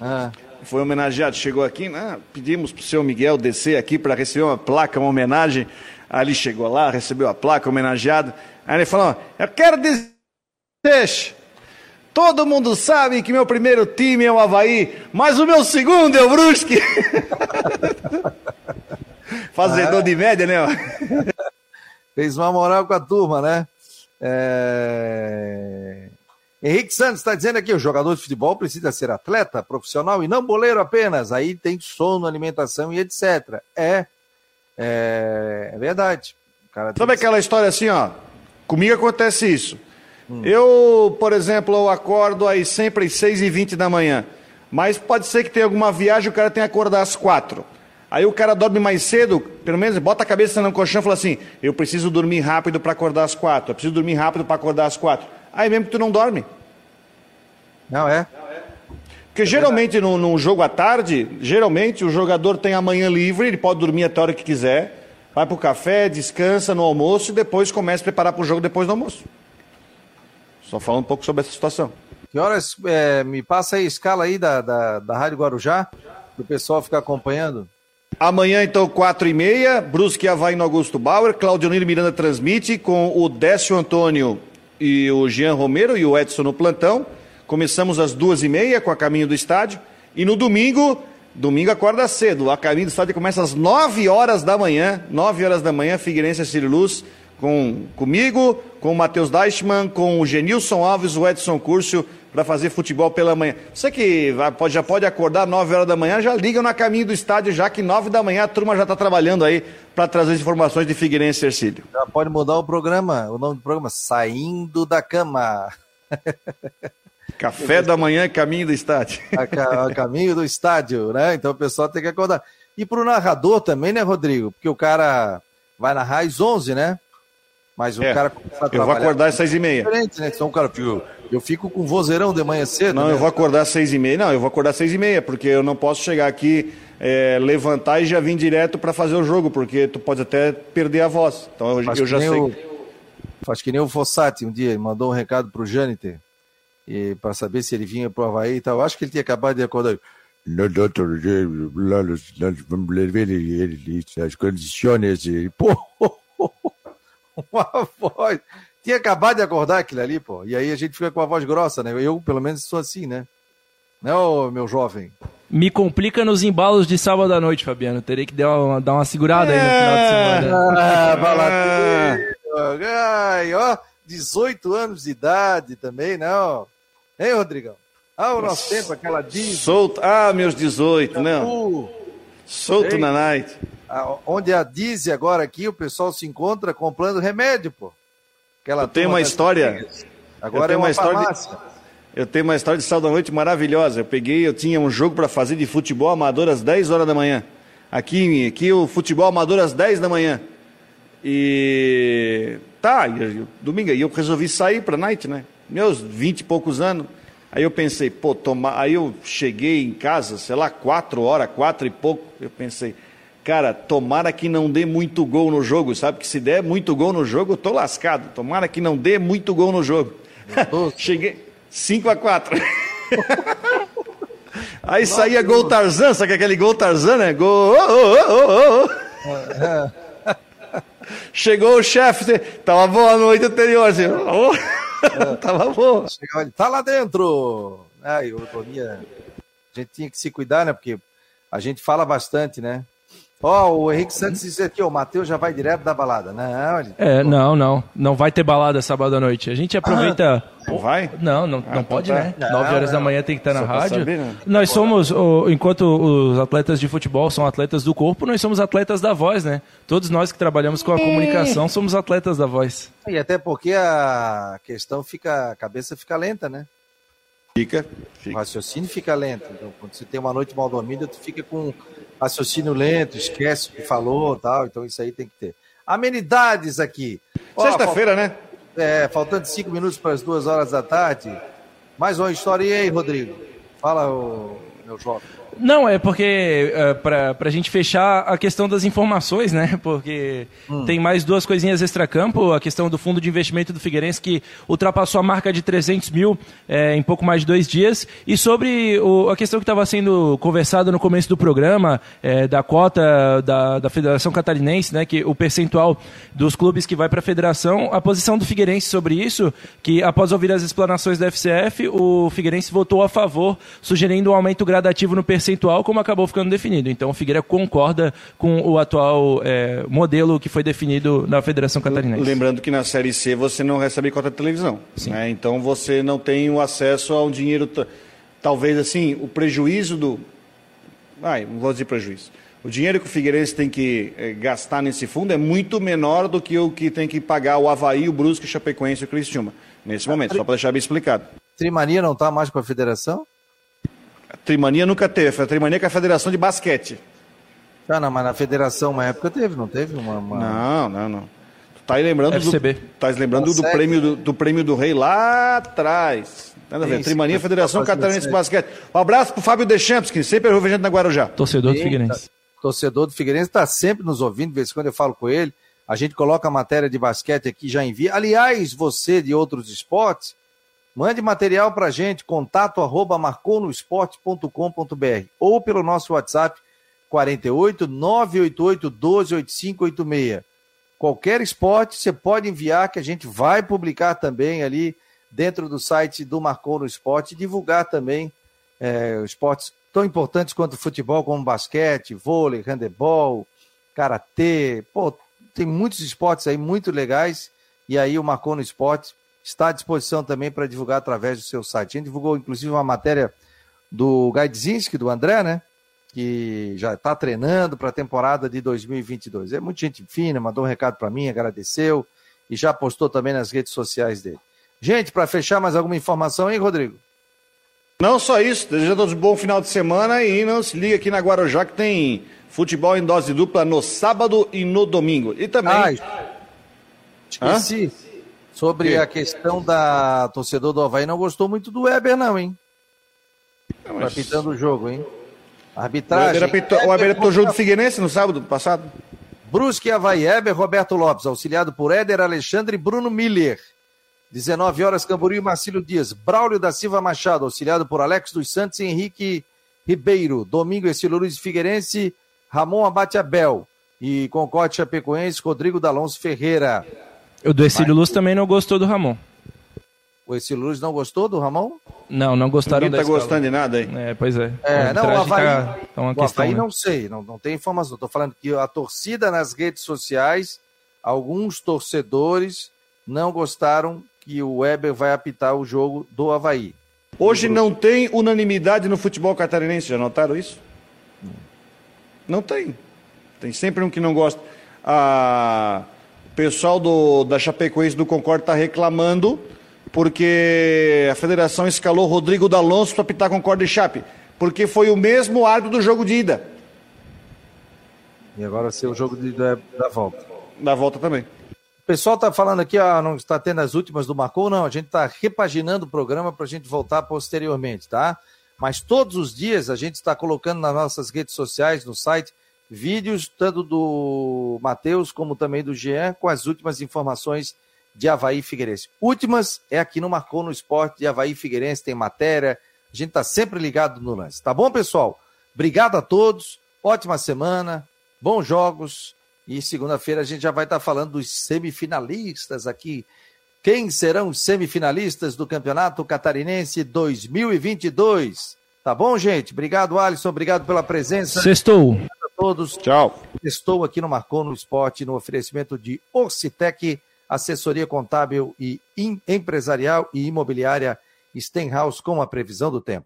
Ah. Foi homenageado, chegou aqui, né? Pedimos pro seu Miguel descer aqui para receber uma placa, uma homenagem. Ele chegou lá, recebeu a placa, homenageado. Aí ele falou: Eu quero dizer. Todo mundo sabe que meu primeiro time é o Havaí, mas o meu segundo é o Brusque. Fazedor ah, de média, né? Fez uma moral com a turma, né? É... Henrique Santos está dizendo aqui: o jogador de futebol precisa ser atleta, profissional e não boleiro apenas. Aí tem sono, alimentação e etc. É, é, é verdade. Sabe aquela história assim, ó? Comigo acontece isso. Hum. Eu, por exemplo, eu acordo aí sempre às 6h20 da manhã. Mas pode ser que tenha alguma viagem e o cara tenha que acordar às 4 Aí o cara dorme mais cedo, pelo menos bota a cabeça no colchão e fala assim: eu preciso dormir rápido para acordar às quatro, eu preciso dormir rápido para acordar às quatro. Aí mesmo que tu não dorme. Não é? Porque geralmente num, num, jogo à tarde, geralmente o jogador tem a manhã livre, ele pode dormir até a hora que quiser, vai para o café, descansa no almoço e depois começa a preparar para o jogo depois do almoço. Só falando um pouco sobre essa situação. Que horas é, me passa aí a escala aí da, da, da Rádio Guarujá, para o pessoal ficar acompanhando? Amanhã, então, quatro e meia, Brusque Havaí no Augusto Bauer, Claudionir Miranda transmite com o Décio Antônio e o Jean Romero e o Edson no plantão. Começamos às duas e meia com a caminho do estádio. E no domingo, domingo acorda cedo. A caminho do estádio começa às nove horas da manhã, nove horas da manhã, Figueirense e Luz, com comigo, com o Matheus Deichmann, com o Genilson Alves, o Edson Curcio, para fazer futebol pela manhã. Você que vai, pode, já pode acordar 9 horas da manhã, já liga na caminho do estádio, já que 9 da manhã a turma já está trabalhando aí para trazer as informações de Figueirense e Ercílio. Já pode mudar o programa, o nome do programa, Saindo da Cama. Café da manhã, caminho do estádio. A, a caminho do estádio, né? Então o pessoal tem que acordar. E para o narrador também, né, Rodrigo? Porque o cara vai narrar às 11, né? Mas o é, cara Eu vou acordar às seis e meia. Diferente, né? Então, cara, eu, eu fico com vozeirão de manhã cedo. Não, né? eu vou acordar às seis e meia. Não, eu vou acordar às seis e meia, porque eu não posso chegar aqui, é, levantar e já vir direto para fazer o jogo, porque tu pode até perder a voz. Então eu, eu já sei. O, faz que nem o Fossati um dia, mandou um recado pro Jâniter, para saber se ele vinha pro Havaí e tal. Acho que ele tinha acabado de acordar. No, doutor, nós vamos ver as condições. Pô, uma voz. Tinha acabado de acordar aquilo ali, pô. E aí a gente fica com a voz grossa, né? Eu, pelo menos, sou assim, né? Não, meu jovem. Me complica nos embalos de sábado à noite, Fabiano. Terei que dar uma, dar uma segurada é... aí no final de semana. Ah, baladeiro. Ai, ó, 18 anos de idade também, não. Hein, Rodrigão? Ah, o nosso tempo, aquela diz. Solto. Ah, meus 18, não. Solto Ei. na night onde a Dize agora aqui, o pessoal se encontra comprando remédio, pô. Aquela eu tenho uma história. Agora eu tenho é uma, uma história. De, eu tenho uma história de sábado à noite maravilhosa. Eu peguei, eu tinha um jogo para fazer de futebol amador às 10 horas da manhã. Aqui, aqui o futebol amador às 10 da manhã. E tá, eu, domingo aí eu resolvi sair para night, né? Meus 20 e poucos anos. Aí eu pensei, pô, tomar. Aí eu cheguei em casa, sei lá, quatro horas, quatro e pouco. Eu pensei, Cara, tomara que não dê muito gol no jogo, sabe? Que se der muito gol no jogo, eu tô lascado. Tomara que não dê muito gol no jogo. Cheguei 5 a 4 Aí Nossa, saía gol Tarzan, sabe aquele gol Tarzan, né? Gol. Oh, oh, oh, Chegou o chefe, tava boa a noite anterior, assim. Tava bom. Chegou, tá lá dentro. Ai, eu dormia. A gente tinha que se cuidar, né? Porque a gente fala bastante, né? Ó, oh, o Henrique Santos disse aqui, o Matheus já vai direto da balada. Não, ele... É, não, não. Não vai ter balada sábado à noite. A gente aproveita. Ah, não vai? Não, não, ah, não pode, tá. né? Não, 9 horas não. da manhã tem que estar na rádio. Saber, né? Nós somos, enquanto os atletas de futebol são atletas do corpo, nós somos atletas da voz, né? Todos nós que trabalhamos com a comunicação somos atletas da voz. E até porque a questão fica, a cabeça fica lenta, né? Fica, fica. O raciocínio fica lento. Então, quando você tem uma noite mal dormida, tu fica com raciocínio lento, esquece o que falou tal. Então isso aí tem que ter. Amenidades aqui. Sexta-feira, né? É, faltando cinco minutos para as duas horas da tarde. Mais uma história aí, Rodrigo. Fala, meu jovem. Não, é porque uh, para a gente fechar a questão das informações, né? Porque hum. tem mais duas coisinhas extra-campo, a questão do fundo de investimento do Figueirense que ultrapassou a marca de 300 mil é, em pouco mais de dois dias. E sobre o, a questão que estava sendo conversada no começo do programa, é, da cota da, da Federação Catarinense, né? Que o percentual dos clubes que vai para a federação, a posição do Figueirense sobre isso, que após ouvir as explanações da FCF, o Figueirense votou a favor, sugerindo um aumento gradativo no percentual percentual, como acabou ficando definido. Então, o Figueira concorda com o atual é, modelo que foi definido na Federação Catarinense. Lembrando que na Série C você não recebe cota de televisão. Né? Então, você não tem o acesso a um dinheiro. Talvez assim, o prejuízo do. Ai, não vou dizer prejuízo. O dinheiro que o Figueirense tem que é, gastar nesse fundo é muito menor do que o que tem que pagar o Havaí, o Brusque, o Chapecoense e o Criciúma. Nesse momento, só para deixar bem explicado. Trimania não está mais com a federação? Trimania nunca teve. A Trimania é a Federação de Basquete. Ah, não, mas na federação uma época teve, não teve? Uma, uma... Não, não, não. Tu tá aí lembrando FCB. do, tá lembrando do prêmio do, do, prêmio do rei lá atrás. Nada a ver. Trimania, Federação Catarinense de Basquete. Um abraço pro Fábio Deschamps, que sempre ouve a gente na Guarujá. Torcedor do Figueirense. Torcedor do Figueirense está sempre nos ouvindo, de vez em quando eu falo com ele. A gente coloca a matéria de basquete aqui, já envia. Aliás, você de outros esportes, Mande material para gente, contato arroba marconosport.com.br ou pelo nosso WhatsApp 48 988 12 8586. Qualquer esporte você pode enviar que a gente vai publicar também ali dentro do site do Marcou no Esporte divulgar também é, esportes tão importantes quanto futebol, como basquete, vôlei, handebol, karatê, pô, tem muitos esportes aí muito legais, e aí o Marcou no Esporte está à disposição também para divulgar através do seu site. A gente divulgou, inclusive, uma matéria do Gaidzinski, do André, né? Que já está treinando para a temporada de 2022. É muita gente fina, mandou um recado para mim, agradeceu e já postou também nas redes sociais dele. Gente, para fechar, mais alguma informação aí, Rodrigo? Não só isso, desejando todos um bom final de semana e não se liga aqui na Guarujá que tem futebol em dose dupla no sábado e no domingo. E também. Ai, esqueci. Hã? Sobre a questão da torcedor do Havaí, não gostou muito do Weber, não, hein? Não, mas... Apitando o jogo, hein? Arbitragem. O Weber apitou o jogo do Figueirense no sábado passado. Brusque Havaí, Eber Roberto Lopes, auxiliado por Éder Alexandre e Bruno Miller. 19 horas, Camboriú e Marcílio Dias. Braulio da Silva Machado, auxiliado por Alex dos Santos e Henrique Ribeiro. Domingo, Estilo Luiz Figueirense, Ramon Abate Abel. E Concorde Chapecoense, Rodrigo D'Alonso Ferreira. O do Exílio Luz também não gostou do Ramon. O Exílio Luz não gostou do Ramon? Não, não gostaram Ninguém tá gostando de nada aí. É, pois é. É, não, o Havaí, tá, tá uma o questão, Havaí né? não sei, não, não tem informação. Estou falando que a torcida nas redes sociais, alguns torcedores não gostaram que o Weber vai apitar o jogo do Havaí. Hoje não tem unanimidade no futebol catarinense, já notaram isso? Não tem. Tem sempre um que não gosta. Ah, pessoal do, da Chapecoense do Concorde está reclamando porque a federação escalou Rodrigo D'Alonso para apitar Concorde e Chape, porque foi o mesmo árbitro do jogo de ida. E agora ser o jogo de, da, da volta. Da volta também. O pessoal está falando aqui, ah, não está tendo as últimas do Marcou, não. A gente está repaginando o programa para a gente voltar posteriormente, tá? Mas todos os dias a gente está colocando nas nossas redes sociais, no site, vídeos tanto do Matheus como também do Jean com as últimas informações de Havaí Figueirense. Últimas é aqui no Marcou no Esporte de Havaí Figueirense, tem matéria. A gente está sempre ligado no lance. Tá bom, pessoal? Obrigado a todos. Ótima semana, bons jogos e segunda-feira a gente já vai estar falando dos semifinalistas aqui. Quem serão os semifinalistas do Campeonato Catarinense 2022? Tá bom, gente? Obrigado, Alisson. Obrigado pela presença. Sextou. Todos. Tchau. Estou aqui no Marcou no Esporte no oferecimento de Orcitec, assessoria contábil e empresarial e imobiliária Stenhouse com a previsão do tempo.